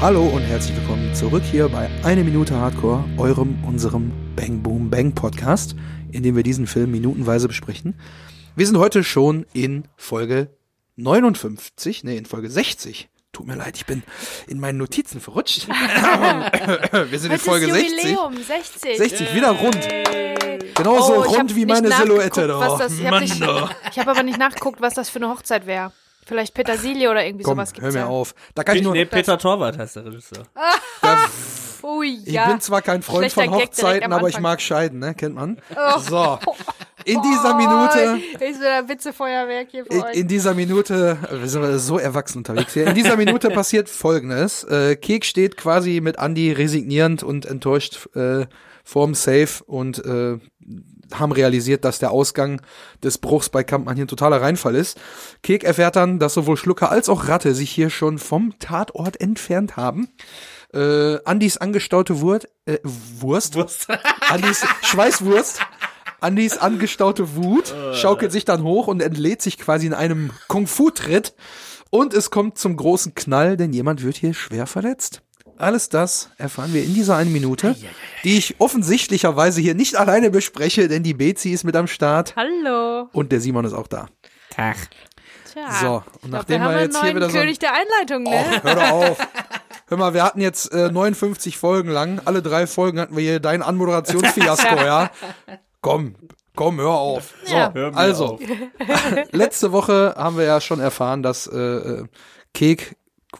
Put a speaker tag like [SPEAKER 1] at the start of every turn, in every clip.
[SPEAKER 1] Hallo und herzlich willkommen zurück hier bei Eine Minute Hardcore, eurem, unserem Bang Boom Bang Podcast, in dem wir diesen Film minutenweise besprechen. Wir sind heute schon in Folge 59, nee, in Folge 60. Tut mir leid, ich bin in meinen Notizen verrutscht. wir sind in
[SPEAKER 2] Heute
[SPEAKER 1] Folge
[SPEAKER 2] ist
[SPEAKER 1] 60.
[SPEAKER 2] Jubiläum, 60.
[SPEAKER 1] 60, wieder rund. Genauso
[SPEAKER 2] Oh,
[SPEAKER 1] rund wie meine Silhouette da.
[SPEAKER 2] das- Ich habe ich hab aber nicht nachgeguckt, was das für eine Hochzeit wäre. Vielleicht Petersilie oder irgendwie
[SPEAKER 1] Komm,
[SPEAKER 2] sowas
[SPEAKER 1] hör
[SPEAKER 2] gibt's
[SPEAKER 1] mir
[SPEAKER 2] ja.
[SPEAKER 1] auf. Da kann ich nur,
[SPEAKER 3] nee, Peter Torwart heißt der Regisseur.
[SPEAKER 2] Ui,
[SPEAKER 1] ich
[SPEAKER 2] ja.
[SPEAKER 1] bin zwar kein Freund
[SPEAKER 2] Schlechter
[SPEAKER 1] von Hochzeiten, aber ich mag scheiden, ne? Kennt man?
[SPEAKER 2] Oh.
[SPEAKER 1] So. In dieser Minute
[SPEAKER 2] Oh, ist wieder ein Witzefeuerwerk hier für
[SPEAKER 1] In,
[SPEAKER 2] euch.
[SPEAKER 1] in dieser Minute, äh, wir sind so erwachsen unterwegs hier. In dieser Minute passiert Folgendes. Äh, Kek steht quasi mit Andy resignierend und enttäuscht äh, vorm Safe und äh, haben realisiert, dass der Ausgang des Bruchs bei Kampmann hier ein totaler Reinfall ist. Kek erfährt dann, dass sowohl Schlucker als auch Ratte sich hier schon vom Tatort entfernt haben. Äh, Andys angestaute Wurt, äh, Wurst,
[SPEAKER 3] Wurst.
[SPEAKER 1] Andys Schweißwurst. Andys angestaute Wut schaukelt sich dann hoch und entlädt sich quasi in einem Kung-Fu-Tritt. Und es kommt zum großen Knall, denn jemand wird hier schwer verletzt. Alles das erfahren wir in dieser einen Minute, die ich offensichtlicherweise hier nicht alleine bespreche, denn die Bezi ist mit am Start
[SPEAKER 2] Hallo.
[SPEAKER 1] und der Simon ist auch da.
[SPEAKER 3] Tag.
[SPEAKER 2] Tja.
[SPEAKER 1] So, und nachdem
[SPEAKER 2] wir
[SPEAKER 1] wir
[SPEAKER 2] einen
[SPEAKER 1] jetzt hier wieder so
[SPEAKER 2] König der Einleitung, ne?
[SPEAKER 1] Och, hör doch auf. Hör mal, wir hatten jetzt äh, 59 Folgen lang. Alle drei Folgen hatten wir hier dein Anmoderationsfiasko, ja? Komm, komm, hör auf. So,
[SPEAKER 2] Ja.
[SPEAKER 1] Also,
[SPEAKER 3] auf.
[SPEAKER 1] letzte Woche haben wir ja schon erfahren, dass äh, äh, Kek,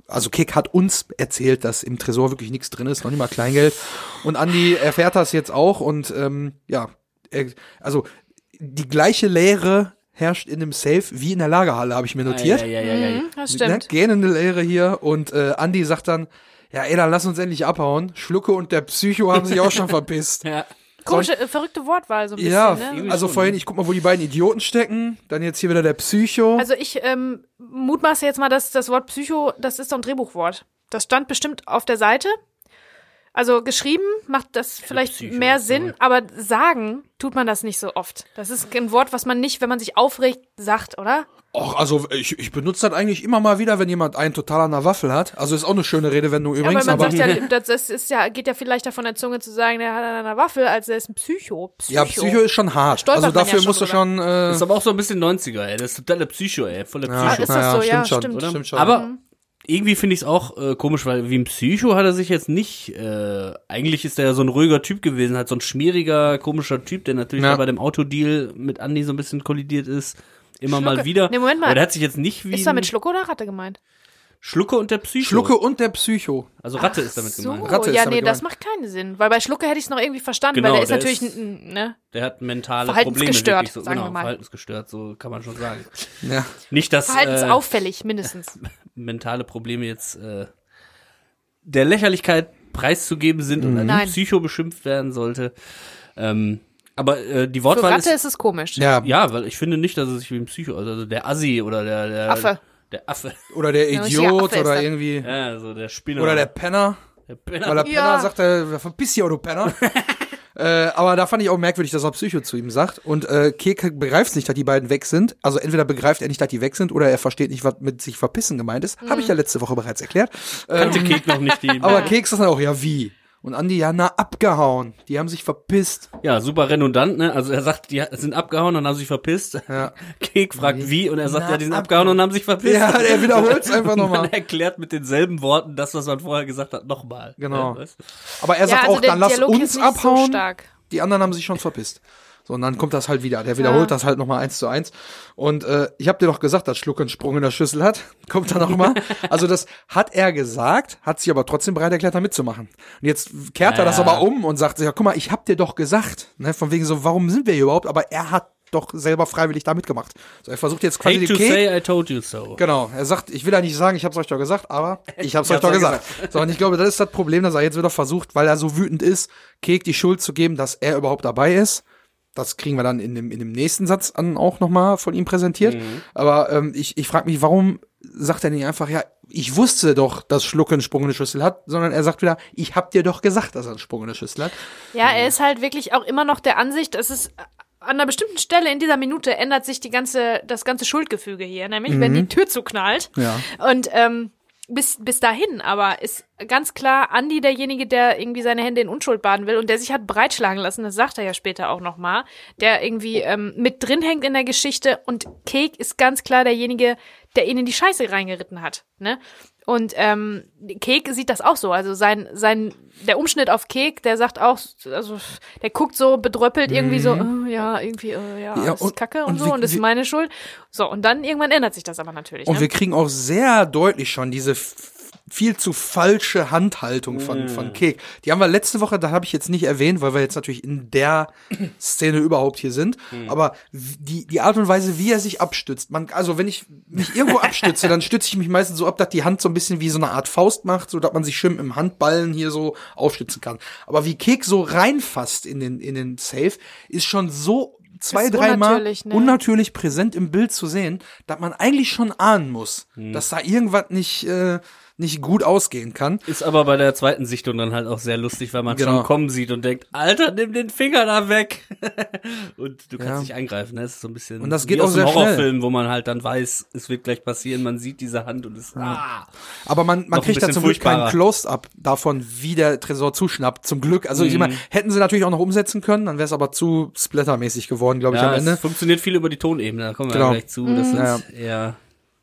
[SPEAKER 1] also Kek hat uns erzählt, dass im Tresor wirklich nichts drin ist, noch nicht mal Kleingeld. Und Andi erfährt das jetzt auch und ähm, ja, er, also die gleiche Leere herrscht in dem Safe wie in der Lagerhalle, habe ich mir notiert.
[SPEAKER 3] Ja, ja, ja, ja, ja.
[SPEAKER 2] Mhm, das
[SPEAKER 1] Ne,
[SPEAKER 2] stimmt.
[SPEAKER 1] gähnende Leere hier und äh, Andi sagt dann, ja ey, dann lass uns endlich abhauen. Schlucke und der Psycho haben sich auch schon verpisst.
[SPEAKER 3] ja.
[SPEAKER 2] Komische, äh, verrückte Wortwahl so ein bisschen,
[SPEAKER 1] Ja,
[SPEAKER 2] ne?
[SPEAKER 1] also vorhin, ich guck mal, wo die beiden Idioten stecken. Dann jetzt hier wieder der Psycho.
[SPEAKER 2] Also ich ähm, mutmaße jetzt mal, dass das Wort Psycho, das ist doch ein Drehbuchwort. Das stand bestimmt auf der Seite. Also geschrieben macht das vielleicht
[SPEAKER 3] Psycho,
[SPEAKER 2] mehr
[SPEAKER 3] ja.
[SPEAKER 2] Sinn, aber sagen tut man das nicht so oft. Das ist ein Wort, was man nicht, wenn man sich aufregt, sagt, oder?
[SPEAKER 1] Och, also ich, ich benutze das eigentlich immer mal wieder, wenn jemand einen total an der Waffel hat. Also ist auch eine schöne Redewendung
[SPEAKER 2] Ja,
[SPEAKER 1] übrigens,
[SPEAKER 2] aber man
[SPEAKER 1] aber,
[SPEAKER 2] sagt ja, das ist ja, geht ja viel leichter von der Zunge zu sagen, der hat an einer Waffel, als er ist ein Psycho. Psycho.
[SPEAKER 1] ja, Psycho ist schon hart.
[SPEAKER 2] Stolpert
[SPEAKER 1] Also dafür
[SPEAKER 2] ja
[SPEAKER 1] musst du schon, äh,
[SPEAKER 3] Ist aber auch so ein bisschen 90er, ey. Das ist totaler Psycho, ey. Voller
[SPEAKER 1] ja,
[SPEAKER 3] Psycho.
[SPEAKER 2] ist das so?
[SPEAKER 1] stimmt
[SPEAKER 2] Ja,
[SPEAKER 1] schon,
[SPEAKER 2] stimmt.
[SPEAKER 1] stimmt schon.
[SPEAKER 3] Aber irgendwie finde ich es auch äh, komisch, weil wie ein Psycho hat er sich jetzt nicht, äh, eigentlich ist er ja so ein ruhiger Typ gewesen, halt so ein schmieriger, komischer Typ, der natürlich
[SPEAKER 1] Ja.
[SPEAKER 3] bei dem Autodeal mit Andy so ein bisschen kollidiert ist. Immer
[SPEAKER 2] Schlucke.
[SPEAKER 3] mal wieder.
[SPEAKER 2] Nee, Moment mal.
[SPEAKER 3] Aber der hat sich jetzt nicht wie
[SPEAKER 2] Ist da
[SPEAKER 3] ein
[SPEAKER 2] mit Schlucke oder Ratte gemeint?
[SPEAKER 3] Schlucke und der Psycho.
[SPEAKER 1] Schlucke und der Psycho.
[SPEAKER 3] Also Ratte ist damit
[SPEAKER 2] So,
[SPEAKER 3] gemeint.
[SPEAKER 1] Ratte ist
[SPEAKER 2] ja,
[SPEAKER 1] damit
[SPEAKER 2] nee, das
[SPEAKER 1] gemeint.
[SPEAKER 2] macht keinen Sinn. Weil bei Schlucke hätte ich es noch irgendwie verstanden,
[SPEAKER 3] Genau,
[SPEAKER 2] weil der ist
[SPEAKER 3] der
[SPEAKER 2] natürlich,
[SPEAKER 3] ist-
[SPEAKER 2] ein, ne?
[SPEAKER 3] Der hat mentale Probleme.
[SPEAKER 2] Verhaltensgestört,
[SPEAKER 3] wirklich so,
[SPEAKER 2] sagen
[SPEAKER 3] genau,
[SPEAKER 2] wir mal.
[SPEAKER 3] Verhaltensgestört, so kann man schon sagen.
[SPEAKER 1] Ja.
[SPEAKER 3] Nicht, dass äh,
[SPEAKER 2] Verhaltensauffällig, mindestens.
[SPEAKER 3] mentale Probleme jetzt äh, der Lächerlichkeit preiszugeben sind und als
[SPEAKER 2] Nein.
[SPEAKER 3] Psycho beschimpft werden sollte. Ähm, aber äh, die
[SPEAKER 2] Für
[SPEAKER 3] Wortwahl
[SPEAKER 2] Ratte
[SPEAKER 3] ist,
[SPEAKER 2] ist es komisch.
[SPEAKER 1] ja,
[SPEAKER 3] ja, weil ich finde nicht, dass es sich wie ein Psycho, also der Assi oder der, der
[SPEAKER 2] Affe.
[SPEAKER 3] der Affe,
[SPEAKER 1] oder der
[SPEAKER 2] Ja,
[SPEAKER 1] Idiot
[SPEAKER 2] ist
[SPEAKER 1] oder irgendwie,
[SPEAKER 3] ja, so der Spinner
[SPEAKER 1] oder der Penner.
[SPEAKER 3] der Penner.
[SPEAKER 1] Weil der
[SPEAKER 2] Ja.
[SPEAKER 1] Penner sagt, er, verpiss dich, du Penner. äh, aber da fand ich auch merkwürdig, dass er Psycho zu ihm sagt. Und äh, Kek begreift nicht, dass die beiden weg sind. Also entweder begreift er nicht, dass die weg sind, oder er versteht nicht, was mit sich verpissen gemeint ist. Habe ich ja letzte Woche bereits erklärt.
[SPEAKER 3] kannte Kek noch nicht die.
[SPEAKER 1] Aber Keks sagt dann auch, ja wie? Und Andi, ja, na, abgehauen. Die haben sich verpisst.
[SPEAKER 3] ja, super redundant, ne? Also er sagt, die sind abgehauen und haben sich verpisst.
[SPEAKER 1] Ja.
[SPEAKER 3] Kek fragt wie und er sagt,
[SPEAKER 1] Na,
[SPEAKER 3] ja, die sind
[SPEAKER 1] ab-
[SPEAKER 3] abgehauen und haben sich verpisst.
[SPEAKER 1] Ja, er wiederholt es einfach
[SPEAKER 3] Und man
[SPEAKER 1] nochmal.
[SPEAKER 3] erklärt mit denselben Worten das, was man vorher gesagt hat, nochmal.
[SPEAKER 1] Genau.
[SPEAKER 3] Ja?
[SPEAKER 1] Aber er
[SPEAKER 2] Ja,
[SPEAKER 1] sagt
[SPEAKER 2] also
[SPEAKER 1] auch, dann lass
[SPEAKER 2] Dialog
[SPEAKER 1] uns abhauen.
[SPEAKER 2] so stark.
[SPEAKER 1] die anderen haben sich schon verpisst. So, und dann kommt das halt wieder. Der wiederholt
[SPEAKER 2] Ja.
[SPEAKER 1] das halt nochmal eins zu eins. Und äh, ich habe dir doch gesagt, dass Schluck einen Sprung in der Schüssel hat. Kommt dann nochmal. also das hat er gesagt, hat sich aber trotzdem bereit erklärt, da mitzumachen. Und jetzt kehrt er das
[SPEAKER 3] Ja.
[SPEAKER 1] aber um und sagt, ja, guck mal, ich hab dir doch gesagt. Ne, von wegen so, warum sind wir hier überhaupt? Aber er hat doch selber freiwillig da mitgemacht. So, er versucht jetzt quasi
[SPEAKER 3] Hate
[SPEAKER 1] den
[SPEAKER 3] to
[SPEAKER 1] Kek
[SPEAKER 3] say I told you so.
[SPEAKER 1] Genau, er sagt, ich will ja nicht sagen, ich hab's euch doch gesagt, aber ich hab's euch
[SPEAKER 3] hab's
[SPEAKER 1] doch
[SPEAKER 3] euch
[SPEAKER 1] gesagt. So, und ich glaube, das ist das Problem, dass er jetzt wieder versucht, weil er so wütend ist, Kek die Schuld zu geben, dass er überhaupt dabei ist. Das kriegen wir dann in dem, in dem nächsten Satz an auch nochmal von ihm präsentiert. Aber ähm, ich, ich frage mich, warum sagt er nicht einfach, ja, ich wusste doch, dass Schlucke einen Sprung in die Schüssel hat, sondern er sagt wieder, ich hab dir doch gesagt, dass er einen Sprung in die Schüssel hat.
[SPEAKER 2] Ja, er ist halt wirklich auch immer noch der Ansicht, es ist an einer bestimmten Stelle in dieser Minute ändert sich die ganze, das ganze Schuldgefüge hier, nämlich wenn die Tür zuknallt.
[SPEAKER 1] Ja.
[SPEAKER 2] Und ähm, bis, bis dahin, aber ist ganz klar Andi derjenige, der irgendwie seine Hände in Unschuld baden will und der sich hat breitschlagen lassen, das sagt er ja später auch nochmal, der irgendwie ähm, mit drin hängt in der Geschichte und Cake ist ganz klar derjenige, der ihn in die Scheiße reingeritten hat, ne? Und ähm, Kek sieht das auch so. Also sein, sein, der Umschnitt auf Kek, der sagt auch, also der guckt so bedröppelt irgendwie so, oh, ja, irgendwie, oh, ja,
[SPEAKER 1] Ja,
[SPEAKER 2] ist
[SPEAKER 1] und-
[SPEAKER 2] Kacke und,
[SPEAKER 1] und
[SPEAKER 2] so
[SPEAKER 1] wie-
[SPEAKER 2] und ist
[SPEAKER 1] wie-
[SPEAKER 2] meine Schuld. So, und dann irgendwann ändert sich das aber natürlich.
[SPEAKER 1] Und
[SPEAKER 2] ne?
[SPEAKER 1] wir kriegen auch sehr deutlich schon diese viel zu falsche Handhaltung von, von Kek. Die haben wir letzte Woche, da habe ich jetzt nicht erwähnt, weil wir jetzt natürlich in der Szene überhaupt hier sind. Aber w- die, die Art und Weise, wie er sich abstützt, man, also wenn ich mich irgendwo abstütze, dann stütze ich mich meistens so ab, dass die Hand so ein bisschen wie so eine Art Faust macht, so dass man sich schön im Handballen hier so aufstützen kann. Aber wie Kek so reinfasst in den, in den Safe, ist schon so zwei, dreimal
[SPEAKER 2] unnatürlich, ne?
[SPEAKER 1] unnatürlich präsent im Bild zu sehen, dass man eigentlich schon ahnen muss, dass da irgendwas nicht, äh, nicht gut ausgehen kann.
[SPEAKER 3] Ist aber bei der zweiten Sichtung dann halt auch sehr lustig, weil man
[SPEAKER 1] Genau.
[SPEAKER 3] schon kommen sieht und denkt, Alter, nimm den Finger da weg. und du kannst
[SPEAKER 1] Ja.
[SPEAKER 3] nicht eingreifen. Ne? Das ist so ein bisschen
[SPEAKER 1] Und das
[SPEAKER 3] wie
[SPEAKER 1] geht
[SPEAKER 3] aus
[SPEAKER 1] auch
[SPEAKER 3] einem
[SPEAKER 1] sehr schnell.
[SPEAKER 3] Horrorfilm, wo man halt dann weiß, es wird gleich passieren, man sieht diese Hand und es ah.
[SPEAKER 1] Aber man, man kriegt da zum Glück kein
[SPEAKER 3] furchtbarer.
[SPEAKER 1] Close-up davon, wie der Tresor zuschnappt. Zum Glück. Also ich meine, hätten sie natürlich auch noch umsetzen können, dann wäre es aber zu splattermäßig geworden, glaube ich,
[SPEAKER 3] Ja,
[SPEAKER 1] am Ende.
[SPEAKER 3] es funktioniert viel über die Tonebene, da kommen wir
[SPEAKER 1] Genau.
[SPEAKER 3] ja gleich zu. Das
[SPEAKER 1] Ja,
[SPEAKER 3] ist eher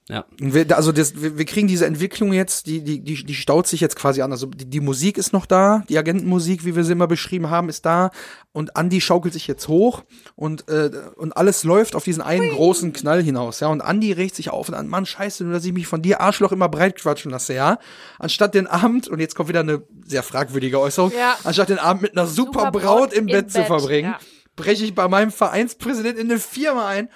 [SPEAKER 3] ja.
[SPEAKER 1] Und wir, also das, wir, wir kriegen diese Entwicklung jetzt, die, die, die, die staut sich jetzt quasi an. Also die, die Musik ist noch da, die Agentenmusik, wie wir sie immer beschrieben haben, ist da. Und Andy schaukelt sich jetzt hoch und, äh, und alles läuft auf diesen einen großen Knall hinaus. Ja, und Andy regt sich auf und an, Mann, scheiße, nur dass ich mich von dir Arschloch immer breit quatschen lasse, ja. Anstatt den Abend, und jetzt kommt wieder eine sehr fragwürdige Äußerung,
[SPEAKER 2] Ja.
[SPEAKER 1] anstatt den Abend mit einer super,
[SPEAKER 2] Super
[SPEAKER 1] Braut
[SPEAKER 2] Braut
[SPEAKER 1] im
[SPEAKER 2] im
[SPEAKER 1] Bett, zu
[SPEAKER 2] Bett,
[SPEAKER 1] verbringen,
[SPEAKER 2] ja.
[SPEAKER 1] breche ich bei meinem Vereinspräsident in eine Firma ein,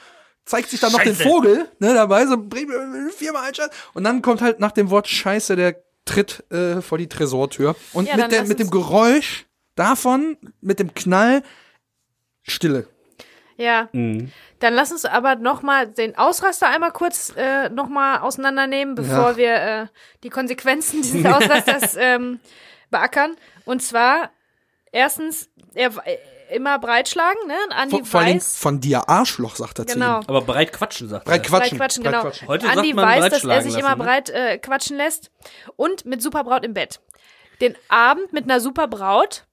[SPEAKER 1] zeigt sich dann noch den Vogel ne, dabei, so bring mir eine Firma ein, Scheiß. und dann kommt halt nach dem Wort Scheiße der Tritt äh, vor die Tresortür und
[SPEAKER 2] Ja,
[SPEAKER 1] mit, der, mit dem Geräusch davon, mit dem Knall, Stille.
[SPEAKER 2] Ja.
[SPEAKER 3] Mhm.
[SPEAKER 2] Dann lass uns aber noch mal den Ausraster einmal kurz äh, noch mal auseinandernehmen, bevor
[SPEAKER 1] Ja.
[SPEAKER 2] wir äh, die Konsequenzen dieses Ausrasters ähm, beackern. Und zwar erstens er immer breitschlagen, ne? Andi
[SPEAKER 1] Vor, vor
[SPEAKER 2] weiß
[SPEAKER 1] von dir Arschloch, sagt er
[SPEAKER 2] genau.
[SPEAKER 1] zu ihm.
[SPEAKER 3] Aber breit quatschen, sagt
[SPEAKER 1] Breit
[SPEAKER 3] er.
[SPEAKER 1] quatschen.
[SPEAKER 2] Breit quatschen,
[SPEAKER 1] breit
[SPEAKER 2] genau.
[SPEAKER 1] quatschen.
[SPEAKER 3] Heute
[SPEAKER 2] Andi
[SPEAKER 3] sagt man
[SPEAKER 2] weiß, dass er sich
[SPEAKER 3] lassen,
[SPEAKER 2] immer
[SPEAKER 3] ne?
[SPEAKER 2] breit äh, quatschen lässt und mit Superbraut im Bett. Den Abend mit einer Superbraut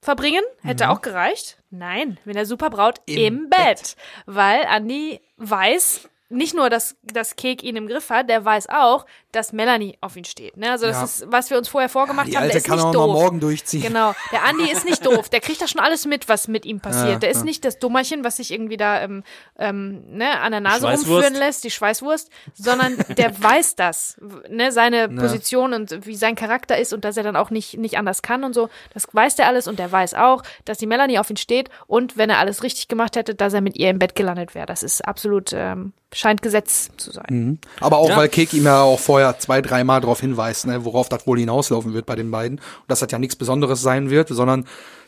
[SPEAKER 2] verbringen hätte auch gereicht. Nein, mit einer Superbraut im,
[SPEAKER 1] Mhm. Im
[SPEAKER 2] Bett. Weil Andi weiß nicht nur, dass, dass Kek ihn im Griff hat, der weiß auch, dass Melanie auf ihn steht. Ne? Also das
[SPEAKER 1] Ja.
[SPEAKER 2] ist, was wir uns vorher vorgemacht
[SPEAKER 1] Die
[SPEAKER 2] haben, der ist
[SPEAKER 1] kann
[SPEAKER 2] nicht
[SPEAKER 1] auch
[SPEAKER 2] doof.
[SPEAKER 1] mal morgen durchziehen.
[SPEAKER 2] Genau. Der Andi ist nicht doof. Der kriegt da schon alles mit, was mit ihm passiert.
[SPEAKER 1] Ja,
[SPEAKER 2] der ist
[SPEAKER 1] ja.
[SPEAKER 2] nicht das Dummerchen, was sich irgendwie da ähm, ähm, ne, an der Nase rumführen lässt, die Schweißwurst, sondern der weiß das, ne, seine Position und wie sein Charakter ist und dass er dann auch nicht, nicht anders kann und so. Das weiß der alles und der weiß auch, dass die Melanie auf ihn steht und wenn er alles richtig gemacht hätte, dass er mit ihr im Bett gelandet wäre. Das ist absolut, ähm, scheint Gesetz zu sein.
[SPEAKER 1] Mhm. Aber auch,
[SPEAKER 3] Ja.
[SPEAKER 1] weil Kek ihm ja auch vorher zwei, dreimal darauf hinweist, ne, worauf das wohl hinauslaufen wird bei den beiden. Und dass das ja nichts Besonderes sein wird, sondern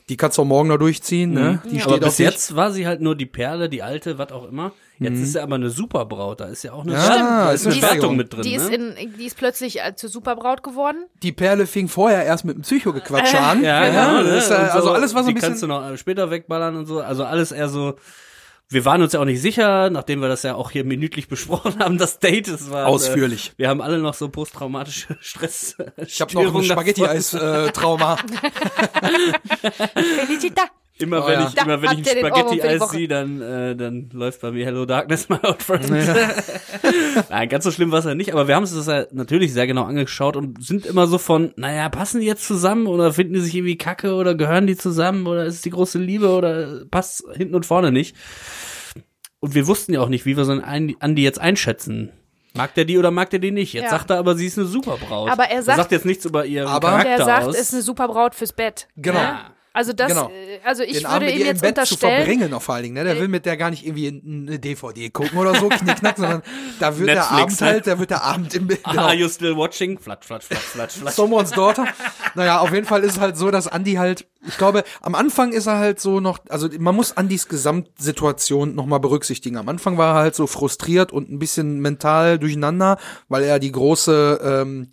[SPEAKER 1] die kannst du auch morgen noch durchziehen. Ne? Die
[SPEAKER 3] Aber
[SPEAKER 1] steht
[SPEAKER 3] bis
[SPEAKER 1] auf dich.
[SPEAKER 3] jetzt war sie halt nur die Perle, die alte, was auch immer. Jetzt ist sie aber eine Superbraut, da ist ja auch eine,
[SPEAKER 1] Ja,
[SPEAKER 3] Stimmt,
[SPEAKER 1] ist
[SPEAKER 3] da ist
[SPEAKER 1] eine Steigerung.
[SPEAKER 3] Wertung mit drin.
[SPEAKER 2] Die ist,
[SPEAKER 3] ne?
[SPEAKER 2] in, die ist plötzlich äh, zur Superbraut geworden.
[SPEAKER 1] Die Perle fing vorher erst mit dem Psychogequatsche an.
[SPEAKER 3] ja,
[SPEAKER 1] Ja,
[SPEAKER 3] genau.
[SPEAKER 1] das ist, äh,
[SPEAKER 3] ne? Und
[SPEAKER 1] also alles, was so
[SPEAKER 3] die
[SPEAKER 1] ein
[SPEAKER 3] kannst du
[SPEAKER 1] bisschen.
[SPEAKER 3] noch äh, später wegballern und so. Also alles eher so. Wir waren uns ja auch nicht sicher, nachdem wir das ja auch hier minütlich besprochen haben, das Date. Es war
[SPEAKER 1] Ausführlich.
[SPEAKER 3] Äh, wir haben alle noch so posttraumatische Stress.
[SPEAKER 1] Ich habe noch ein Spaghetti-Eis-Trauma.
[SPEAKER 2] Felicita!
[SPEAKER 3] Immer
[SPEAKER 1] Oh
[SPEAKER 3] wenn
[SPEAKER 1] ja.
[SPEAKER 3] ich,
[SPEAKER 2] Da
[SPEAKER 3] immer wenn ich ein Spaghetti-Eis sehe, dann, äh, dann läuft bei mir Hello Darkness, my old friend. Nein, ganz so schlimm war es ja nicht, aber wir haben uns das ja natürlich sehr genau angeschaut und sind immer so von, naja, passen die jetzt zusammen oder finden die sich irgendwie kacke oder gehören die zusammen oder ist es die große Liebe oder passt hinten und vorne nicht. Und wir wussten ja auch nicht, wie wir so einen Andi jetzt einschätzen. Mag der die oder mag der die nicht? Jetzt
[SPEAKER 2] Ja.
[SPEAKER 3] sagt er aber, sie ist eine Superbraut.
[SPEAKER 2] Aber er sagt-
[SPEAKER 3] jetzt nichts über ihren
[SPEAKER 1] Aber-
[SPEAKER 3] Charakter
[SPEAKER 2] Der sagt,
[SPEAKER 3] aus.
[SPEAKER 2] ist eine Superbraut fürs Bett.
[SPEAKER 1] Genau.
[SPEAKER 2] Ne? Also das,
[SPEAKER 1] Genau.
[SPEAKER 2] äh, also ich
[SPEAKER 1] den Abend
[SPEAKER 2] würde
[SPEAKER 1] mit
[SPEAKER 2] ihm jetzt
[SPEAKER 1] Bett zu
[SPEAKER 2] unterstellen,
[SPEAKER 1] verbringen, noch vor allen Dingen. Ne? Der will mit der gar nicht irgendwie eine DVD gucken oder so, knickknack, sondern da wird der
[SPEAKER 3] Netflix,
[SPEAKER 1] Abend
[SPEAKER 3] ne?
[SPEAKER 1] halt, da wird der Abend im Bett.
[SPEAKER 3] Are you still watching? Flat, flat, flat, flat, flat.
[SPEAKER 1] Someone's Daughter. Naja, auf jeden Fall ist es halt so, dass Andy halt, ich glaube, am Anfang ist er halt so noch, also man muss Andys Gesamtsituation nochmal berücksichtigen. Am Anfang war er halt so frustriert und ein bisschen mental durcheinander, weil er die große, ähm,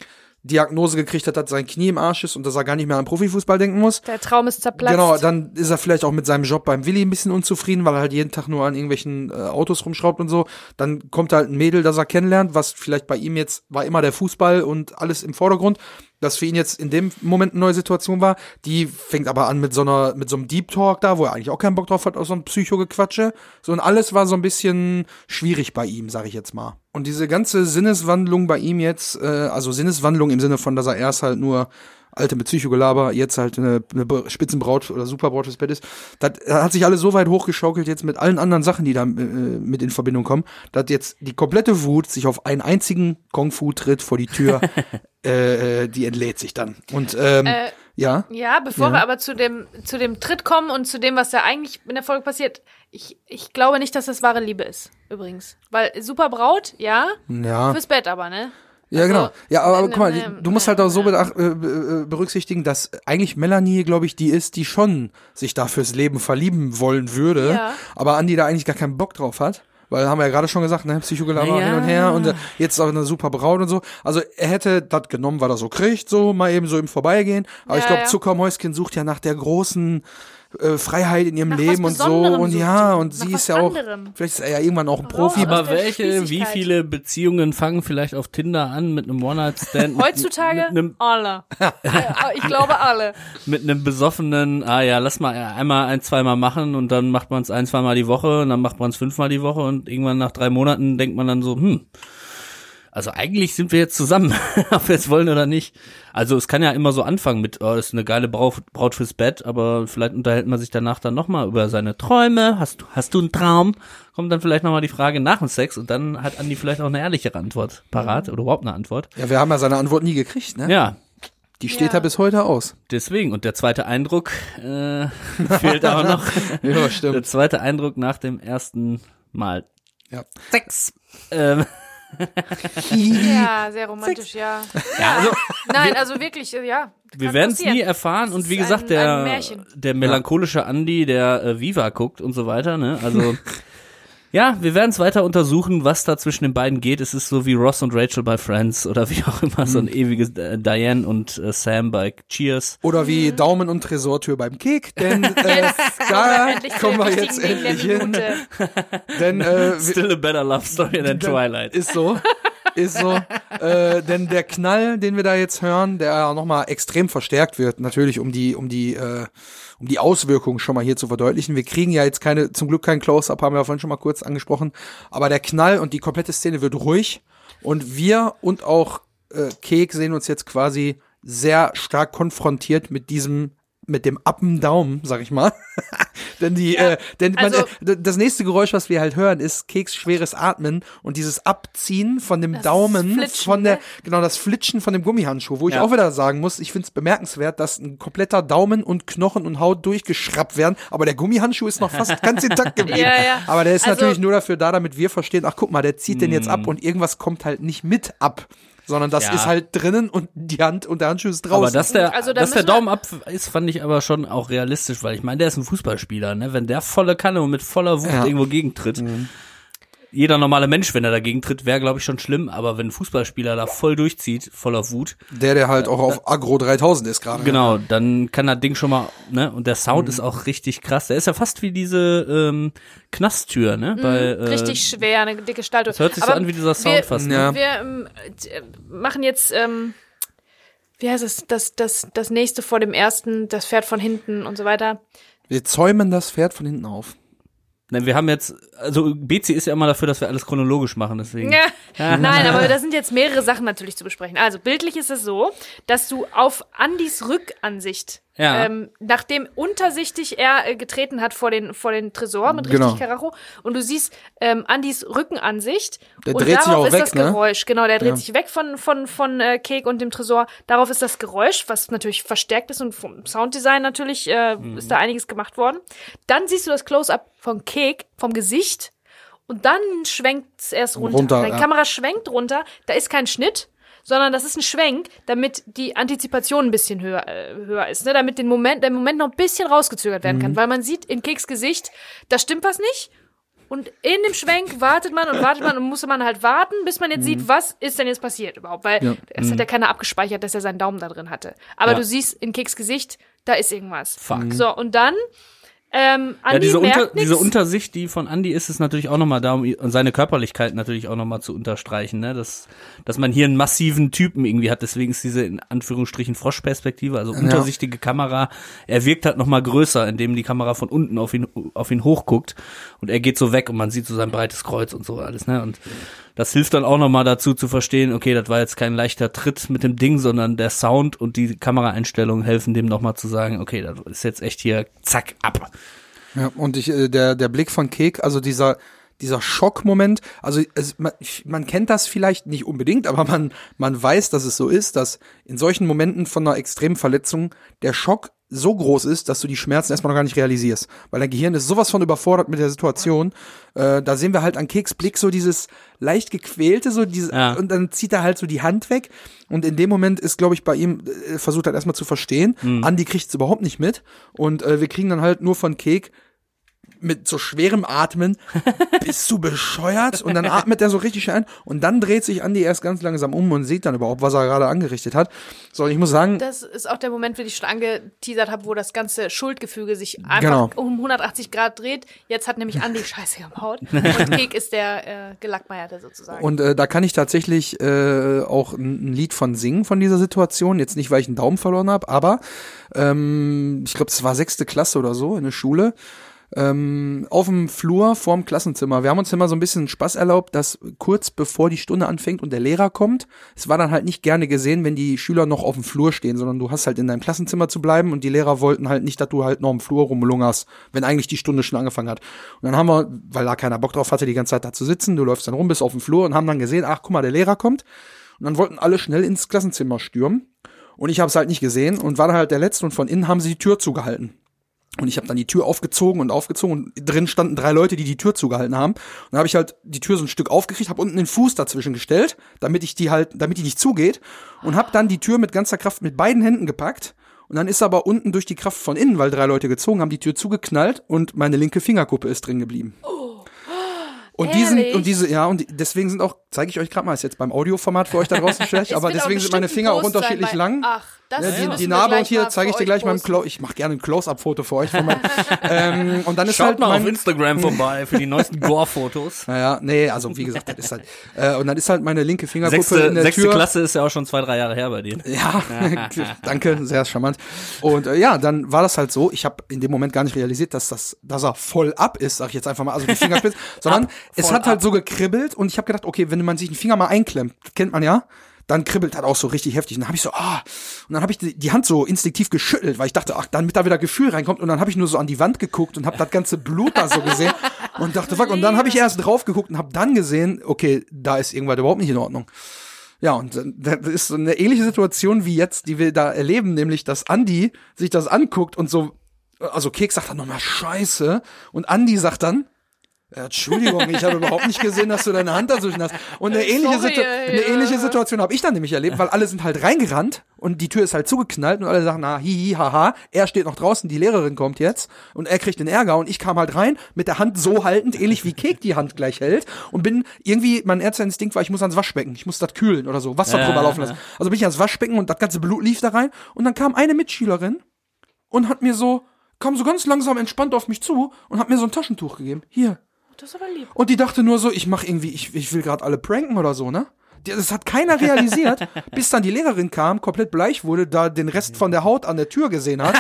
[SPEAKER 1] Diagnose gekriegt hat, dass sein Knie im Arsch ist und dass er gar nicht mehr an Profifußball denken muss.
[SPEAKER 2] Der Traum ist zerplatzt.
[SPEAKER 1] Genau, dann ist er vielleicht auch mit seinem Job beim Willi ein bisschen unzufrieden, weil er halt jeden Tag nur an irgendwelchen äh, Autos rumschraubt und so. Dann kommt halt ein Mädel, das er kennenlernt, was vielleicht bei ihm jetzt war immer der Fußball und alles im Vordergrund, das für ihn jetzt in dem Moment eine neue Situation war. Die fängt aber an mit so einer, mit so einem Deep Talk da, wo er eigentlich auch keinen Bock drauf hat, aus so einem Psycho-Gequatsche. So und alles war so ein bisschen schwierig bei ihm, sag ich jetzt mal. Und diese ganze Sinneswandlung bei ihm jetzt, äh, also Sinneswandlung im Sinne von, dass er erst halt nur alte mit Psychogelaber, jetzt halt eine, eine Spitzenbraut oder Superbraut fürs Bett ist. Das, das hat sich alles so weit hochgeschaukelt jetzt mit allen anderen Sachen, die da äh, mit in Verbindung kommen, dass jetzt die komplette Wut sich auf einen einzigen Kung-Fu-Tritt vor die Tür, äh, äh, die entlädt sich dann. Und ähm,
[SPEAKER 2] Äh,
[SPEAKER 1] ja,
[SPEAKER 2] Ja, bevor
[SPEAKER 1] Ja.
[SPEAKER 2] wir aber zu dem, zu dem Tritt kommen und zu dem, was da eigentlich in der Folge passiert, ich, ich glaube nicht, dass das wahre Liebe ist, übrigens. Weil Superbraut, ja,
[SPEAKER 1] ja.
[SPEAKER 2] fürs Bett aber, ne?
[SPEAKER 1] Ja,
[SPEAKER 2] Also,
[SPEAKER 1] genau. Ja, aber, guck mal, du musst halt auch so bedacht, äh, äh, berücksichtigen, dass eigentlich Melanie, glaube ich, die ist, die schon sich da fürs Leben verlieben wollen würde,
[SPEAKER 2] Ja.
[SPEAKER 1] aber Andi da eigentlich gar keinen Bock drauf hat. Weil haben wir ja gerade schon gesagt, ne, Psychogelaber
[SPEAKER 3] Ja.
[SPEAKER 1] hin und her und äh, jetzt auch eine super Braut und so. Also er hätte das genommen, was er so kriegt, so mal eben so im Vorbeigehen. Aber ich
[SPEAKER 2] Ja,
[SPEAKER 1] glaube,
[SPEAKER 2] ja.
[SPEAKER 1] Zuckermäuschen sucht ja nach der großen äh, Freiheit in ihrem
[SPEAKER 2] Nach
[SPEAKER 1] Leben und so. Und ja,
[SPEAKER 2] sie.
[SPEAKER 1] und sie ist ja auch,
[SPEAKER 2] anderem.
[SPEAKER 1] vielleicht ist er ja irgendwann auch ein Profi.
[SPEAKER 3] Aber welche, wie viele Beziehungen fangen vielleicht auf Tinder an mit einem One-Night-Stand?
[SPEAKER 2] Heutzutage
[SPEAKER 3] Mit einem,
[SPEAKER 2] alle. ich glaube alle.
[SPEAKER 3] mit einem besoffenen, ah ja, lass mal einmal ein, zweimal machen und dann macht man es ein, zweimal die Woche und dann macht man es fünfmal die Woche und irgendwann nach drei Monaten denkt man dann so, hm, also eigentlich sind wir jetzt zusammen, ob wir es wollen oder nicht. Also es kann ja immer so anfangen mit, oh, ist eine geile Braut, Braut fürs Bett, aber vielleicht unterhält man sich danach dann nochmal über seine Träume. Hast du, hast du einen Traum? Kommt dann vielleicht nochmal die Frage nach dem Sex und dann hat Andi vielleicht auch eine ehrlichere Antwort parat oder überhaupt eine Antwort.
[SPEAKER 1] Ja, wir haben ja seine Antwort nie gekriegt, ne?
[SPEAKER 3] Ja,
[SPEAKER 1] Die steht
[SPEAKER 2] Ja.
[SPEAKER 1] ja bis heute aus.
[SPEAKER 3] deswegen. Und der zweite Eindruck äh, fehlt auch noch.
[SPEAKER 1] Ja,
[SPEAKER 3] Der
[SPEAKER 1] stimmt.
[SPEAKER 3] zweite Eindruck nach dem ersten Mal.
[SPEAKER 1] Ja.
[SPEAKER 3] Sex. Ähm,
[SPEAKER 2] Ja, sehr romantisch, ja.
[SPEAKER 3] ja, also
[SPEAKER 2] Nein, also wirklich, äh, ja.
[SPEAKER 3] wir werden es nie erfahren und wie gesagt,
[SPEAKER 2] ein-
[SPEAKER 3] der
[SPEAKER 2] ein
[SPEAKER 3] der melancholische Andi, der äh, Viva guckt und so weiter, ne? Also ja, wir werden es weiter untersuchen, was da zwischen den beiden geht. Es ist so wie Ross und Rachel bei Friends oder wie auch immer so ein ewiges äh, Diane und äh, Sam bei Cheers.
[SPEAKER 1] Oder wie
[SPEAKER 2] Mhm.
[SPEAKER 1] Daumen und Tresortür beim Kek, denn äh, da kommen wir jetzt endlich hin. Denn äh,
[SPEAKER 3] Still a better love story than Twilight.
[SPEAKER 1] ist so, ist so. Äh, denn der Knall, den wir da jetzt hören, der nochmal extrem verstärkt wird, natürlich um die, um die, äh, um die Auswirkungen schon mal hier zu verdeutlichen. Wir kriegen ja jetzt keine, zum Glück kein Close-Up, haben wir ja vorhin schon mal kurz angesprochen. Aber der Knall und die komplette Szene wird ruhig und wir und auch äh, Kek sehen uns jetzt quasi sehr stark konfrontiert mit diesem mit dem Appendaumen, sag ich mal. denn die, äh, denn man,
[SPEAKER 2] also-
[SPEAKER 1] äh, das nächste Geräusch, was wir halt hören, ist Keks schweres Atmen und dieses Abziehen von dem Daumen
[SPEAKER 2] Flitschen,
[SPEAKER 1] von der,
[SPEAKER 2] ne?
[SPEAKER 1] genau, das Flitschen von dem Gummihandschuh, wo ich
[SPEAKER 3] Ja.
[SPEAKER 1] auch wieder sagen muss, ich finde es bemerkenswert, dass ein kompletter Daumen und Knochen und Haut durchgeschraubt werden, aber der Gummihandschuh ist noch fast ganz intakt geblieben.
[SPEAKER 2] Ja, ja.
[SPEAKER 1] Aber der ist
[SPEAKER 2] Also-
[SPEAKER 1] natürlich nur dafür da, damit wir verstehen, ach guck mal, der zieht den jetzt ab und irgendwas kommt halt nicht mit ab. Sondern das
[SPEAKER 3] Ja.
[SPEAKER 1] ist halt drinnen und die Hand und der Handschuh ist draußen.
[SPEAKER 3] Aber dass der,
[SPEAKER 2] Also da
[SPEAKER 3] dass der Daumen ab ist, fand ich aber schon auch realistisch, weil ich meine, der ist ein Fußballspieler, ne? Wenn der volle Kanne und mit voller Wut
[SPEAKER 1] Ja. Mhm.
[SPEAKER 3] irgendwo gegentritt. Jeder normale Mensch, wenn er dagegen tritt, wäre, glaube ich, schon schlimm. Aber wenn ein Fußballspieler da voll durchzieht, voller Wut,
[SPEAKER 1] der, der halt auch auf Agro 3000 ist gerade.
[SPEAKER 3] genau, dann kann das Ding schon mal, ne? Und der
[SPEAKER 2] Mhm.
[SPEAKER 3] Sound ist auch richtig krass. Der ist ja fast wie diese ähm, Knasttür, ne? Bei, äh,
[SPEAKER 2] Mhm, Richtig schwer, eine dicke Gestaltung.
[SPEAKER 3] Das hört sich
[SPEAKER 2] Aber
[SPEAKER 3] so an wie dieser Sound
[SPEAKER 2] wir,
[SPEAKER 3] fast.
[SPEAKER 1] Ja.
[SPEAKER 3] Ne?
[SPEAKER 2] Wir ähm, äh, machen jetzt, ähm, wie heißt es, das, das, das nächste vor dem ersten, das Pferd von hinten und so weiter.
[SPEAKER 1] Wir zäumen das Pferd von hinten auf.
[SPEAKER 3] Nein, wir haben jetzt, also BC ist ja immer dafür, dass wir alles chronologisch machen, deswegen.
[SPEAKER 2] Ja. Nein, aber da sind jetzt mehrere Sachen natürlich zu besprechen. Also bildlich ist es so, dass du auf Andys Rückansicht,
[SPEAKER 3] Ja.
[SPEAKER 2] ähm, nachdem untersichtig er äh, getreten hat vor den, vor den Tresor mit
[SPEAKER 1] Genau.
[SPEAKER 2] richtig Karacho, und du siehst ähm, Andys Rückenansicht.
[SPEAKER 1] Der
[SPEAKER 2] und
[SPEAKER 1] dreht sich
[SPEAKER 2] darauf
[SPEAKER 1] auch
[SPEAKER 2] ist
[SPEAKER 1] weg,
[SPEAKER 2] das
[SPEAKER 1] ne?
[SPEAKER 2] Geräusch, genau, der dreht
[SPEAKER 1] Ja.
[SPEAKER 2] sich weg von, von, von äh, Cake und dem Tresor. Darauf ist das Geräusch, was natürlich verstärkt ist und vom Sounddesign natürlich äh,
[SPEAKER 1] Mhm.
[SPEAKER 2] ist da einiges gemacht worden. Dann siehst du das Close-Up von Cake, vom Gesicht. Und dann schwenkt es erst runter.
[SPEAKER 1] Runter,
[SPEAKER 2] Deine
[SPEAKER 1] ja.
[SPEAKER 2] Kamera schwenkt runter, da ist kein Schnitt, sondern das ist ein Schwenk, damit die Antizipation ein bisschen höher, äh, höher ist, ne? damit den Moment, der Moment noch ein bisschen rausgezögert werden
[SPEAKER 1] Mhm.
[SPEAKER 2] kann, weil man sieht in Keks Gesicht, da stimmt was nicht Und in dem Schwenk wartet man und wartet man und musste man halt warten, bis man jetzt
[SPEAKER 3] Mhm.
[SPEAKER 2] sieht, was ist denn jetzt passiert überhaupt. Weil
[SPEAKER 1] Ja.
[SPEAKER 2] es hat ja keiner abgespeichert, dass er seinen Daumen da drin hatte. Aber
[SPEAKER 3] Ja.
[SPEAKER 2] du siehst in Keks Gesicht, da ist irgendwas.
[SPEAKER 3] Fuck.
[SPEAKER 2] So, und dann ähm, Andi
[SPEAKER 3] Ja, diese,
[SPEAKER 2] merkt
[SPEAKER 3] Unter,
[SPEAKER 2] nix.
[SPEAKER 3] diese Untersicht, die von Andy ist, ist natürlich auch nochmal da, um seine Körperlichkeit natürlich auch nochmal zu unterstreichen, ne? Dass, dass man hier einen massiven Typen irgendwie hat. Deswegen ist diese in Anführungsstrichen Froschperspektive, also untersichtige Kamera, er wirkt halt nochmal größer, indem die Kamera von unten auf ihn, auf ihn hochguckt und er geht so weg und man sieht so sein breites Kreuz und so alles, ne? Und das hilft dann auch nochmal dazu zu verstehen, okay, das war jetzt kein leichter Tritt mit dem Ding, sondern der Sound und die Kameraeinstellungen helfen dem nochmal zu sagen, okay, das ist jetzt echt hier zack ab.
[SPEAKER 1] Ja, und ich, äh, der, der Blick von Kek, also dieser, dieser Schockmoment, also es, man, man kennt das vielleicht nicht unbedingt, aber man, man weiß, dass es so ist, dass in solchen Momenten von einer extremen Verletzung der Schock so groß ist, dass du die Schmerzen erstmal noch gar nicht realisierst. Weil dein Gehirn ist sowas von überfordert mit der Situation. Äh, da sehen wir halt an Keks Blick so dieses leicht gequälte, so diese,
[SPEAKER 3] Ja.
[SPEAKER 1] und dann zieht er halt so die Hand weg. Und in dem Moment ist, glaube ich, bei ihm, äh, versucht halt erstmal zu verstehen. Andi kriegt es überhaupt nicht mit. Und äh, wir kriegen dann halt nur von Kek mit so schwerem Atmen, bist du bescheuert? Und dann atmet er so richtig ein und dann dreht sich Andi erst ganz langsam um und sieht dann überhaupt, was er gerade angerichtet hat. So, ich muss sagen,
[SPEAKER 2] Das ist auch der Moment, den ich schon angeteasert habe, wo das ganze Schuldgefüge sich einfach
[SPEAKER 1] Genau.
[SPEAKER 2] um 180 Grad dreht. Jetzt hat nämlich Andi Scheiße am Haut und Kek ist der äh, Gelackmeierte sozusagen.
[SPEAKER 1] und äh, da kann ich tatsächlich äh, auch ein, ein Lied von singen von dieser Situation. Jetzt nicht, weil ich einen Daumen verloren habe, aber ähm, ich glaube, es war sechste Klasse oder so in der Schule. Ähm, auf dem Flur vorm Klassenzimmer. Wir haben uns immer so ein bisschen Spaß erlaubt, dass kurz bevor die Stunde anfängt und der Lehrer kommt, es war dann halt nicht gerne gesehen, wenn die Schüler noch auf dem Flur stehen, sondern du hast halt in deinem Klassenzimmer zu bleiben und die Lehrer wollten halt nicht, dass du halt noch im Flur rumlungerst, wenn eigentlich die Stunde schon angefangen hat. Und dann haben wir, weil da keiner Bock drauf hatte, die ganze Zeit da zu sitzen, du läufst dann rum bis auf dem Flur und haben dann gesehen, ach guck mal, der Lehrer kommt. Und dann wollten alle schnell ins Klassenzimmer stürmen. Und ich habe es halt nicht gesehen und war dann halt der Letzte und von innen haben sie die Tür zugehalten. Und ich habe dann die Tür aufgezogen und aufgezogen und drin standen drei Leute, die die Tür zugehalten haben. Und dann habe ich halt die Tür so ein Stück aufgekriegt, habe unten den Fuß dazwischen gestellt, damit ich die halt, damit die nicht zugeht und habe dann die Tür mit ganzer Kraft mit beiden Händen gepackt. Und dann ist aber unten durch die Kraft von innen, weil drei Leute gezogen haben, die Tür zugeknallt und meine linke Fingerkuppe ist drin geblieben. Und die sind,
[SPEAKER 2] Ehrlich?
[SPEAKER 1] und diese, ja, und die- deswegen sind auch, zeige ich euch gerade mal, ist jetzt beim Audioformat für euch da draußen schlecht,
[SPEAKER 2] Es
[SPEAKER 1] aber deswegen sind meine Finger auch unterschiedlich
[SPEAKER 2] bei-
[SPEAKER 1] lang.
[SPEAKER 2] Ach, das
[SPEAKER 1] Ja, die, die Narbe und hier zeige ich dir gleich mal im
[SPEAKER 2] posten.
[SPEAKER 1] Close. Ich mache gerne ein Close-Up-Foto für euch. Von mein, ähm, und dann ist
[SPEAKER 3] Schaut
[SPEAKER 1] halt
[SPEAKER 3] mal auf Instagram vorbei für die neuesten Gore-Fotos.
[SPEAKER 1] naja, nee, also wie gesagt, das ist halt. Äh, und dann ist halt meine linke Fingerkuppe
[SPEAKER 3] Sechste,
[SPEAKER 1] in der
[SPEAKER 3] sechste
[SPEAKER 1] Tür.
[SPEAKER 3] Klasse ist ja auch schon zwei, drei Jahre her bei dir.
[SPEAKER 1] Ja, danke, sehr charmant. Und äh, ja, dann war das halt so, ich habe in dem Moment gar nicht realisiert, dass das, dass er voll ab ist, sag ich jetzt einfach mal, also die Fingerspitze, sondern es
[SPEAKER 3] voll
[SPEAKER 1] hat halt
[SPEAKER 3] ab.
[SPEAKER 1] so gekribbelt und ich habe gedacht, okay, wenn man sich den Finger mal einklemmt, kennt man ja, dann kribbelt das auch so richtig heftig. Und dann habe ich so, ah, und dann habe ich die, die Hand so instinktiv geschüttelt, weil ich dachte, ach, damit da wieder Gefühl reinkommt. Und dann habe ich nur so an die Wand geguckt und habe das ganze Blut da so gesehen und dachte, fuck. Und dann habe ich erst drauf geguckt und habe dann gesehen, okay, da ist irgendwas überhaupt nicht in Ordnung. Ja, und das ist so eine ähnliche Situation wie jetzt, die wir da erleben, nämlich, dass Andy sich das anguckt und so, also Keks sagt dann nochmal Scheiße und Andy sagt dann, ja, Entschuldigung, ich habe überhaupt nicht gesehen, dass du deine Hand dazwischen hast. Und eine ähnliche,
[SPEAKER 2] Sorry,
[SPEAKER 1] Situ
[SPEAKER 2] ey,
[SPEAKER 1] eine ähnliche Situation habe ich dann nämlich erlebt, weil alle sind halt reingerannt und die Tür ist halt zugeknallt und alle sagen, na, hihi, haha, er steht noch draußen, die Lehrerin kommt jetzt und er kriegt den Ärger und ich kam halt rein mit der Hand so haltend, ähnlich wie Kek die Hand gleich hält und bin irgendwie, mein erster Instinkt war, ich muss ans Waschbecken, ich muss das kühlen oder so, Wasser
[SPEAKER 3] Ja,
[SPEAKER 1] drüber laufen lassen. Also bin ich ans Waschbecken und das ganze Blut lief da rein und dann kam eine Mitschülerin und hat mir so, kam so ganz langsam entspannt auf mich zu und hat mir so ein Taschentuch gegeben. Hier,
[SPEAKER 2] Das ist aber lieb.
[SPEAKER 1] und die dachte nur so, ich mach irgendwie, ich, ich will gerade alle pranken oder so, ne? Das hat keiner realisiert, bis dann die Lehrerin kam, komplett bleich wurde, da den Rest von der Haut an der Tür gesehen hat.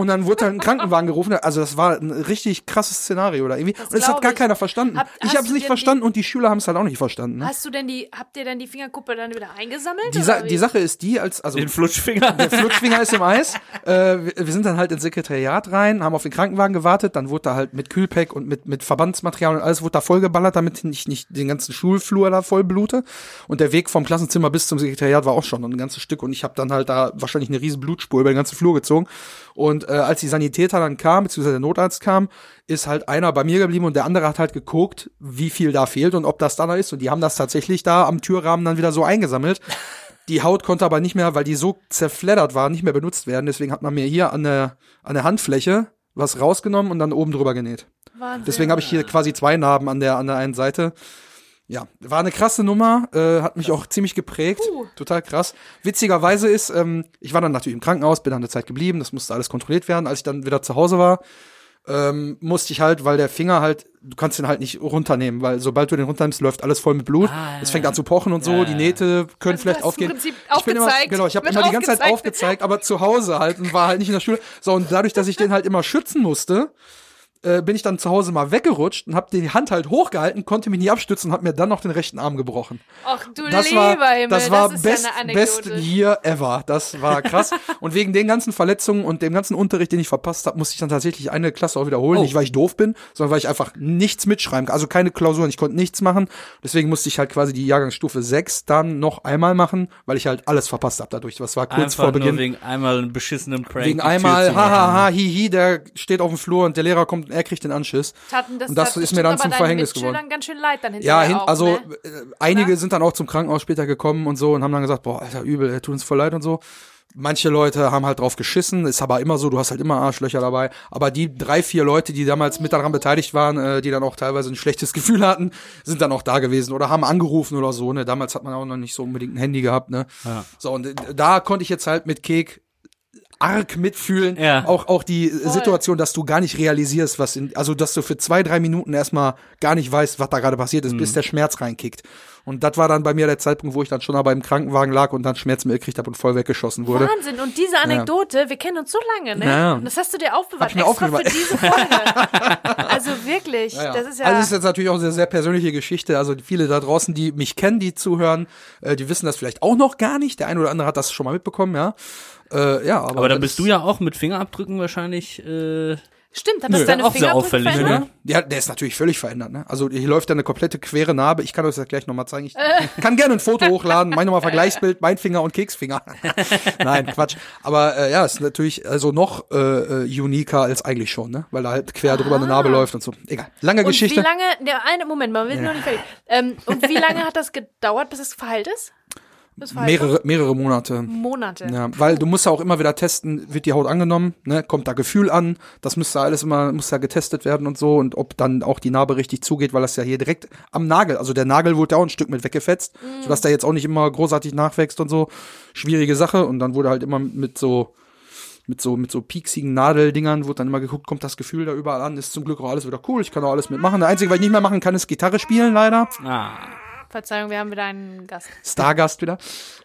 [SPEAKER 1] Und dann wurde halt ein Krankenwagen gerufen. Also das war ein richtig krasses Szenario da irgendwie. Und es hat gar
[SPEAKER 2] ich.
[SPEAKER 1] keiner verstanden.
[SPEAKER 2] Hab-
[SPEAKER 1] ich habe es nicht verstanden und die Schüler haben es halt auch nicht verstanden. Ne?
[SPEAKER 2] Hast du denn die, habt ihr denn die Fingerkuppe dann wieder eingesammelt?
[SPEAKER 1] Die,
[SPEAKER 2] oder
[SPEAKER 1] Sa die Sache ist die, als also
[SPEAKER 3] Den Flutschfinger.
[SPEAKER 1] der Flutschfinger ist im Eis. Äh, wir, wir sind dann halt ins Sekretariat rein, haben auf den Krankenwagen gewartet, dann wurde da halt mit Kühlpack und mit, mit Verbandsmaterial und alles wurde da vollgeballert, damit ich nicht den ganzen Schulflur da voll blute. Und der Weg vom Klassenzimmer bis zum Sekretariat war auch schon ein ganzes Stück und ich habe dann halt da wahrscheinlich eine riesen Blutspur über den ganzen Flur gezogen. Und äh, als die Sanitäter dann kam, beziehungsweise der Notarzt kam, ist halt einer bei mir geblieben und der andere hat halt geguckt, wie viel da fehlt und ob das da noch ist. Und die haben das tatsächlich da am Türrahmen dann wieder so eingesammelt. Die Haut konnte aber nicht mehr, weil die so zerfleddert war, nicht mehr benutzt werden. Deswegen hat man mir hier an der, an der Handfläche was rausgenommen und dann oben drüber genäht.
[SPEAKER 2] Wahnsinn.
[SPEAKER 1] Deswegen habe ich hier quasi zwei Narben an der, an der einen Seite. Ja, war eine krasse Nummer, äh, hat mich auch ziemlich geprägt.
[SPEAKER 2] Puh.
[SPEAKER 1] Total krass. Witzigerweise ist, ähm, ich war dann natürlich im Krankenhaus, bin dann eine Zeit geblieben, das musste alles kontrolliert werden. Als ich dann wieder zu Hause war, ähm, musste ich halt, weil der Finger halt, du kannst den halt nicht runternehmen, weil sobald du den runternimmst, läuft alles voll mit Blut.
[SPEAKER 3] Ah,
[SPEAKER 1] es fängt an zu pochen und so,
[SPEAKER 3] Ja,
[SPEAKER 1] die. Nähte können
[SPEAKER 2] Also
[SPEAKER 1] vielleicht
[SPEAKER 2] hast im
[SPEAKER 1] aufgehen.
[SPEAKER 2] Prinzip
[SPEAKER 1] ich bin immer, genau, ich habe immer die ganze Zeit
[SPEAKER 2] aufgezeigt.
[SPEAKER 1] aufgezeigt, aber zu Hause halt und war halt nicht in der Schule. So, und dadurch, dass ich den halt immer schützen musste, äh, bin ich dann zu Hause mal weggerutscht und habe die Hand halt hochgehalten, konnte mich nie abstützen und habe mir dann noch den rechten Arm gebrochen.
[SPEAKER 2] Ach du
[SPEAKER 1] Das
[SPEAKER 2] lieber
[SPEAKER 1] war,
[SPEAKER 2] Himmel,
[SPEAKER 1] das war
[SPEAKER 2] ist
[SPEAKER 1] best,
[SPEAKER 2] ja eine
[SPEAKER 1] best year ever. Das war krass. und wegen den ganzen Verletzungen und dem ganzen Unterricht, den ich verpasst habe, musste ich dann tatsächlich eine Klasse auch wiederholen.
[SPEAKER 3] Oh.
[SPEAKER 1] Nicht, weil ich doof bin, sondern weil ich einfach nichts mitschreiben kann. Also keine Klausuren, ich konnte nichts machen. Deswegen musste ich halt quasi die Jahrgangsstufe 6 dann noch einmal machen, weil ich halt alles verpasst habe dadurch. Das war kurz
[SPEAKER 3] Einfach
[SPEAKER 1] vor Beginn.
[SPEAKER 3] nur wegen einmal einem beschissenen Prank.
[SPEAKER 1] Wegen einmal, hahaha, hihi, der steht auf dem Flur und der Lehrer kommt und er kriegt den Anschiss.
[SPEAKER 2] Taten das,
[SPEAKER 1] Und das ist mir dann zum
[SPEAKER 2] aber
[SPEAKER 1] Verhängnis
[SPEAKER 2] deinen Mitschülern
[SPEAKER 1] geworden.
[SPEAKER 2] ganz schön leid dann
[SPEAKER 1] Ja,
[SPEAKER 2] hinterher
[SPEAKER 1] hin,
[SPEAKER 2] auch,
[SPEAKER 1] also
[SPEAKER 2] ne?
[SPEAKER 1] äh, einige
[SPEAKER 2] Oder?
[SPEAKER 1] sind dann auch zum Krankenhaus später gekommen und so und haben dann gesagt, boah, Alter, übel, er tut uns voll leid und so. Manche Leute haben halt drauf geschissen, ist aber immer so, du hast halt immer Arschlöcher dabei. Aber die drei, vier Leute, die damals mit daran beteiligt waren, äh, die dann auch teilweise ein schlechtes Gefühl hatten, sind dann auch da gewesen oder haben angerufen oder so. Ne? Damals hat man auch noch nicht so unbedingt ein Handy gehabt. Ne?
[SPEAKER 3] Ja.
[SPEAKER 1] So, und äh, da konnte ich jetzt halt mit Kek arg mitfühlen.
[SPEAKER 3] Ja.
[SPEAKER 1] Auch, auch die Situation, dass du gar nicht realisierst, was in, also dass du für zwei, drei Minuten erstmal gar nicht weißt, was da gerade passiert ist,
[SPEAKER 3] Mhm.
[SPEAKER 1] bis der Schmerz reinkickt. Und das war dann bei mir der Zeitpunkt, wo ich dann schon aber im Krankenwagen lag und dann Schmerzmittel gekriegt habe und voll weggeschossen wurde.
[SPEAKER 2] Wahnsinn. Und diese Anekdote, wir kennen uns so lange, ne?
[SPEAKER 1] Ja, ja.
[SPEAKER 2] Und das hast du dir aufbewahrt,
[SPEAKER 1] Hab ich mir
[SPEAKER 2] extra
[SPEAKER 1] aufbewahrt.
[SPEAKER 2] für diese Folge. also wirklich,
[SPEAKER 1] Ja, ja.
[SPEAKER 2] das ist ja...
[SPEAKER 1] Also es ist jetzt natürlich auch eine sehr persönliche Geschichte. Also viele da draußen, die mich kennen, die zuhören, äh, die wissen das vielleicht auch noch gar nicht. Der eine oder andere hat das schon mal mitbekommen, ja. Äh, ja, aber,
[SPEAKER 3] Aber dann
[SPEAKER 1] das-
[SPEAKER 3] bist du ja auch mit Fingerabdrücken wahrscheinlich. Äh,
[SPEAKER 2] Stimmt, hat
[SPEAKER 1] Nö.
[SPEAKER 2] das deine
[SPEAKER 3] Auch sehr auffällig,
[SPEAKER 2] verändert?
[SPEAKER 3] ne?
[SPEAKER 1] Ja, der ist natürlich völlig verändert. Ne? Also hier läuft da eine komplette quere Narbe. Ich kann euch das gleich nochmal zeigen. Ich kann gerne ein Foto hochladen. Mein nochmal Vergleichsbild, mein Finger und Keksfinger. Nein, Quatsch. Aber äh, ja, ist natürlich also noch äh, äh, uniker als eigentlich schon, ne? Weil da halt quer drüber eine Narbe läuft und so. Egal. Lange
[SPEAKER 2] Und
[SPEAKER 1] Geschichte.
[SPEAKER 2] wie lange, der eine, Moment mal, wir sind noch nicht fertig. Ähm, und wie lange hat das gedauert, bis es verheilt ist? Verheilt
[SPEAKER 1] Mehrere, mehrere Monate.
[SPEAKER 2] Monate.
[SPEAKER 1] Ja, weil du musst ja auch immer wieder testen, wird die Haut angenommen, ne, kommt da Gefühl an, das müsste alles immer, muss ja getestet werden und so und ob dann auch die Narbe richtig zugeht, weil das ja hier direkt am Nagel, also der Nagel wurde ja auch ein Stück mit weggefetzt,
[SPEAKER 2] Mhm.
[SPEAKER 1] sodass der jetzt auch nicht immer großartig nachwächst und so. Schwierige Sache und dann wurde halt immer mit so, mit so, mit so pieksigen Nadeldingern wurde dann immer geguckt, kommt das Gefühl da überall an, ist zum Glück auch alles wieder cool, ich kann auch alles mitmachen. Der Einzige, was ich nicht mehr machen kann, ist Gitarre spielen, leider.
[SPEAKER 3] ah,
[SPEAKER 2] Verzeihung, wir haben wieder einen Gast.
[SPEAKER 1] Stargast wieder.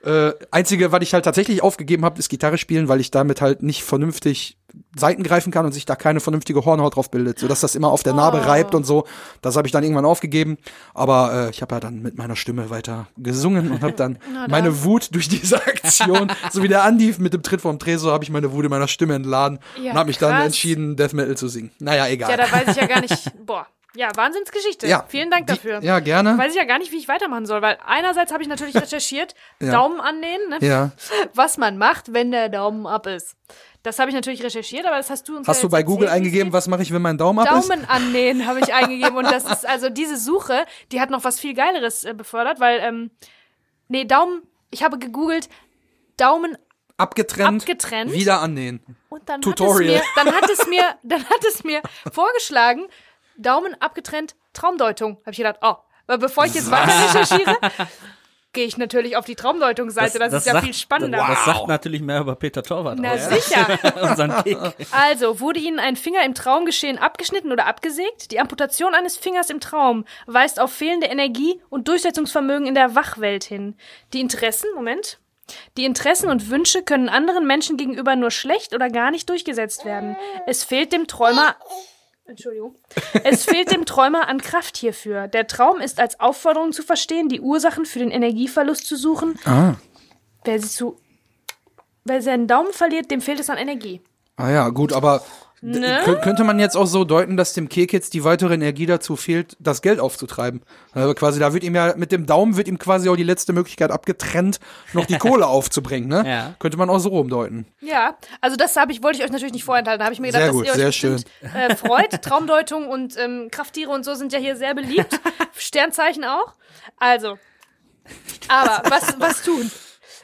[SPEAKER 1] Äh, einzige, was ich halt tatsächlich aufgegeben habe, ist Gitarre spielen, weil ich damit halt nicht vernünftig Seiten greifen kann und sich da keine vernünftige Hornhaut drauf bildet, sodass das immer auf der Narbe
[SPEAKER 2] Oh.
[SPEAKER 1] reibt und so. Das habe ich dann irgendwann aufgegeben. Aber äh, ich habe ja dann mit meiner Stimme weiter gesungen und habe dann meine
[SPEAKER 2] dann.
[SPEAKER 1] Wut durch diese Aktion, so wie der Andi mit dem Tritt vom Tresor, habe ich meine Wut in meiner Stimme entladen
[SPEAKER 2] Ja,
[SPEAKER 1] und habe mich dann
[SPEAKER 2] krass.
[SPEAKER 1] entschieden, Death Metal zu singen. Naja, egal.
[SPEAKER 2] Ja, da weiß ich ja gar nicht. Boah. Ja, Wahnsinnsgeschichte.
[SPEAKER 1] Ja,
[SPEAKER 2] Vielen Dank
[SPEAKER 1] die-
[SPEAKER 2] dafür.
[SPEAKER 1] Ja, gerne.
[SPEAKER 2] Weiß ich ja gar nicht, wie ich weitermachen soll, weil einerseits habe ich natürlich recherchiert,
[SPEAKER 1] Ja.
[SPEAKER 2] Daumen annähen, ne?
[SPEAKER 1] Ja.
[SPEAKER 2] was man macht, wenn der Daumen ab ist. Das habe ich natürlich recherchiert, aber das hast du uns
[SPEAKER 1] Hast
[SPEAKER 2] ja
[SPEAKER 1] du bei Google
[SPEAKER 2] erzählt,
[SPEAKER 1] eingegeben, was mache ich, wenn mein Daumen ab ist?
[SPEAKER 2] Daumen annähen habe ich eingegeben und das ist also diese Suche, die hat noch was viel Geileres äh, befördert, weil ähm, nee Daumen, ich habe gegoogelt Daumen
[SPEAKER 1] Abgetrennt,
[SPEAKER 2] Abgetrennt.
[SPEAKER 1] wieder annähen.
[SPEAKER 2] und dann
[SPEAKER 1] Tutorial.
[SPEAKER 2] hat es mir, dann hat es mir, dann hat es mir vorgeschlagen Daumen abgetrennt Traumdeutung. Habe ich gedacht, oh, bevor ich jetzt weiter recherchiere, gehe ich natürlich auf die Traumdeutungsseite. Das, ist ja
[SPEAKER 3] sagt,
[SPEAKER 2] viel spannender.
[SPEAKER 3] Das sagt natürlich mehr über Peter Torwart
[SPEAKER 2] Na
[SPEAKER 3] aus.
[SPEAKER 2] sicher.
[SPEAKER 3] Unseren Kick.
[SPEAKER 2] Also, wurde Ihnen ein Finger im Traumgeschehen abgeschnitten oder abgesägt? Die Amputation eines Fingers im Traum weist auf fehlende Energie und Durchsetzungsvermögen in der Wachwelt hin. Die Interessen, Moment. Die Interessen und Wünsche können anderen Menschen gegenüber nur schlecht oder gar nicht durchgesetzt werden. Es fehlt dem Träumer. Entschuldigung. Es fehlt dem Träumer an Kraft hierfür. Der Traum ist als Aufforderung zu verstehen, die Ursachen für den Energieverlust zu suchen.
[SPEAKER 1] Ah.
[SPEAKER 2] Wer sie zu. Wer seinen Daumen verliert, dem fehlt es an Energie.
[SPEAKER 1] Ah ja, gut, aber
[SPEAKER 2] Ne?
[SPEAKER 1] kö- könnte man jetzt auch so deuten, dass dem Kek jetzt die weitere Energie dazu fehlt, das Geld aufzutreiben? Also quasi, da wird ihm ja mit dem Daumen wird ihm quasi auch die letzte Möglichkeit abgetrennt, noch die Kohle aufzubringen, ne?
[SPEAKER 3] Ja.
[SPEAKER 1] Könnte man auch so rumdeuten.
[SPEAKER 2] Ja, also das habe ich, wollte ich euch natürlich nicht vorenthalten. Da habe ich mir gedacht,
[SPEAKER 1] Sehr
[SPEAKER 2] dass
[SPEAKER 1] gut,
[SPEAKER 2] ihr euch
[SPEAKER 1] sehr
[SPEAKER 2] bestimmt, Äh, freut. Traumdeutung und ähm, Krafttiere und so sind ja hier sehr beliebt. Sternzeichen auch. Also, aber was, was tun?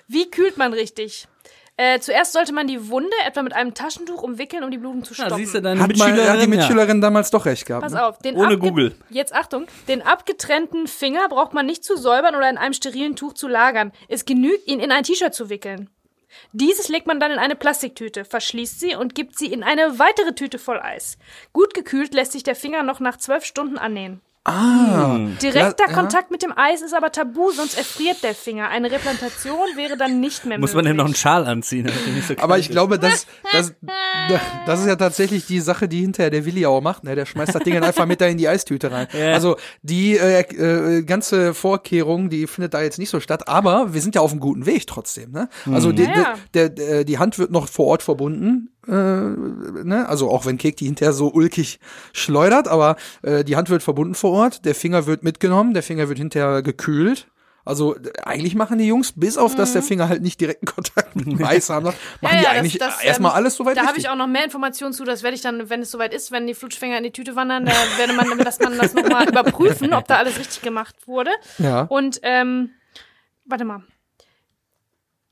[SPEAKER 2] Wie kühlt man richtig? Äh, zuerst sollte man die Wunde etwa mit einem Taschentuch umwickeln, um die Blutung zu
[SPEAKER 3] Ja,
[SPEAKER 2] stoppen.
[SPEAKER 3] siehst du, deine
[SPEAKER 1] Hat, mal,
[SPEAKER 3] Mitschülerin,
[SPEAKER 1] hat die
[SPEAKER 3] ja.
[SPEAKER 1] Mitschülerin damals doch recht gehabt.
[SPEAKER 2] Pass
[SPEAKER 1] ne?
[SPEAKER 2] auf, den
[SPEAKER 3] Ohne Google.
[SPEAKER 2] Jetzt Achtung, den abgetrennten Finger braucht man nicht zu säubern oder in einem sterilen Tuch zu lagern. Es genügt, ihn in ein T-Shirt zu wickeln. Dieses legt man dann in eine Plastiktüte, verschließt sie und gibt sie in eine weitere Tüte voll Eis. Gut gekühlt lässt sich der Finger noch nach zwölf Stunden annähen.
[SPEAKER 1] Ah,
[SPEAKER 2] Direkter
[SPEAKER 1] Ja, ja.
[SPEAKER 2] Kontakt mit dem Eis ist aber tabu, sonst erfriert der Finger. Eine Replantation wäre dann nicht mehr
[SPEAKER 3] Muss man denn
[SPEAKER 2] möglich.
[SPEAKER 3] noch einen Schal anziehen? nicht so
[SPEAKER 1] aber ich glaube, das, das, das ist ja tatsächlich die Sache, die hinterher der Willi auch macht. Ne? Der schmeißt das Ding dann einfach mit da in die Eistüte rein.
[SPEAKER 3] Ja.
[SPEAKER 1] Also die äh, äh, ganze Vorkehrung, die findet da jetzt nicht so statt. Aber wir sind ja auf einem guten Weg trotzdem. Ne? Also die,
[SPEAKER 2] Ja.
[SPEAKER 1] der, der, die Hand wird noch vor Ort verbunden. Äh, ne? Also auch wenn Kek die hinterher so ulkig schleudert, aber äh, die Hand wird verbunden vor Ort, der Finger wird mitgenommen, der Finger wird hinterher gekühlt. Also eigentlich machen die Jungs, bis auf dass der Finger halt nicht direkten Kontakt mit dem Eis haben, machen
[SPEAKER 2] Mhm. Ja,
[SPEAKER 1] die
[SPEAKER 2] ja, das-
[SPEAKER 1] eigentlich
[SPEAKER 2] das,
[SPEAKER 1] erstmal
[SPEAKER 2] ähm,
[SPEAKER 1] alles soweit
[SPEAKER 2] Da habe ich auch noch mehr Informationen zu. Das werde ich dann, wenn es soweit ist, wenn die Flutschfinger in die Tüte wandern, da werde man, dass man das nochmal überprüfen, ob da alles richtig gemacht wurde.
[SPEAKER 1] Ja.
[SPEAKER 2] Und ähm, warte mal.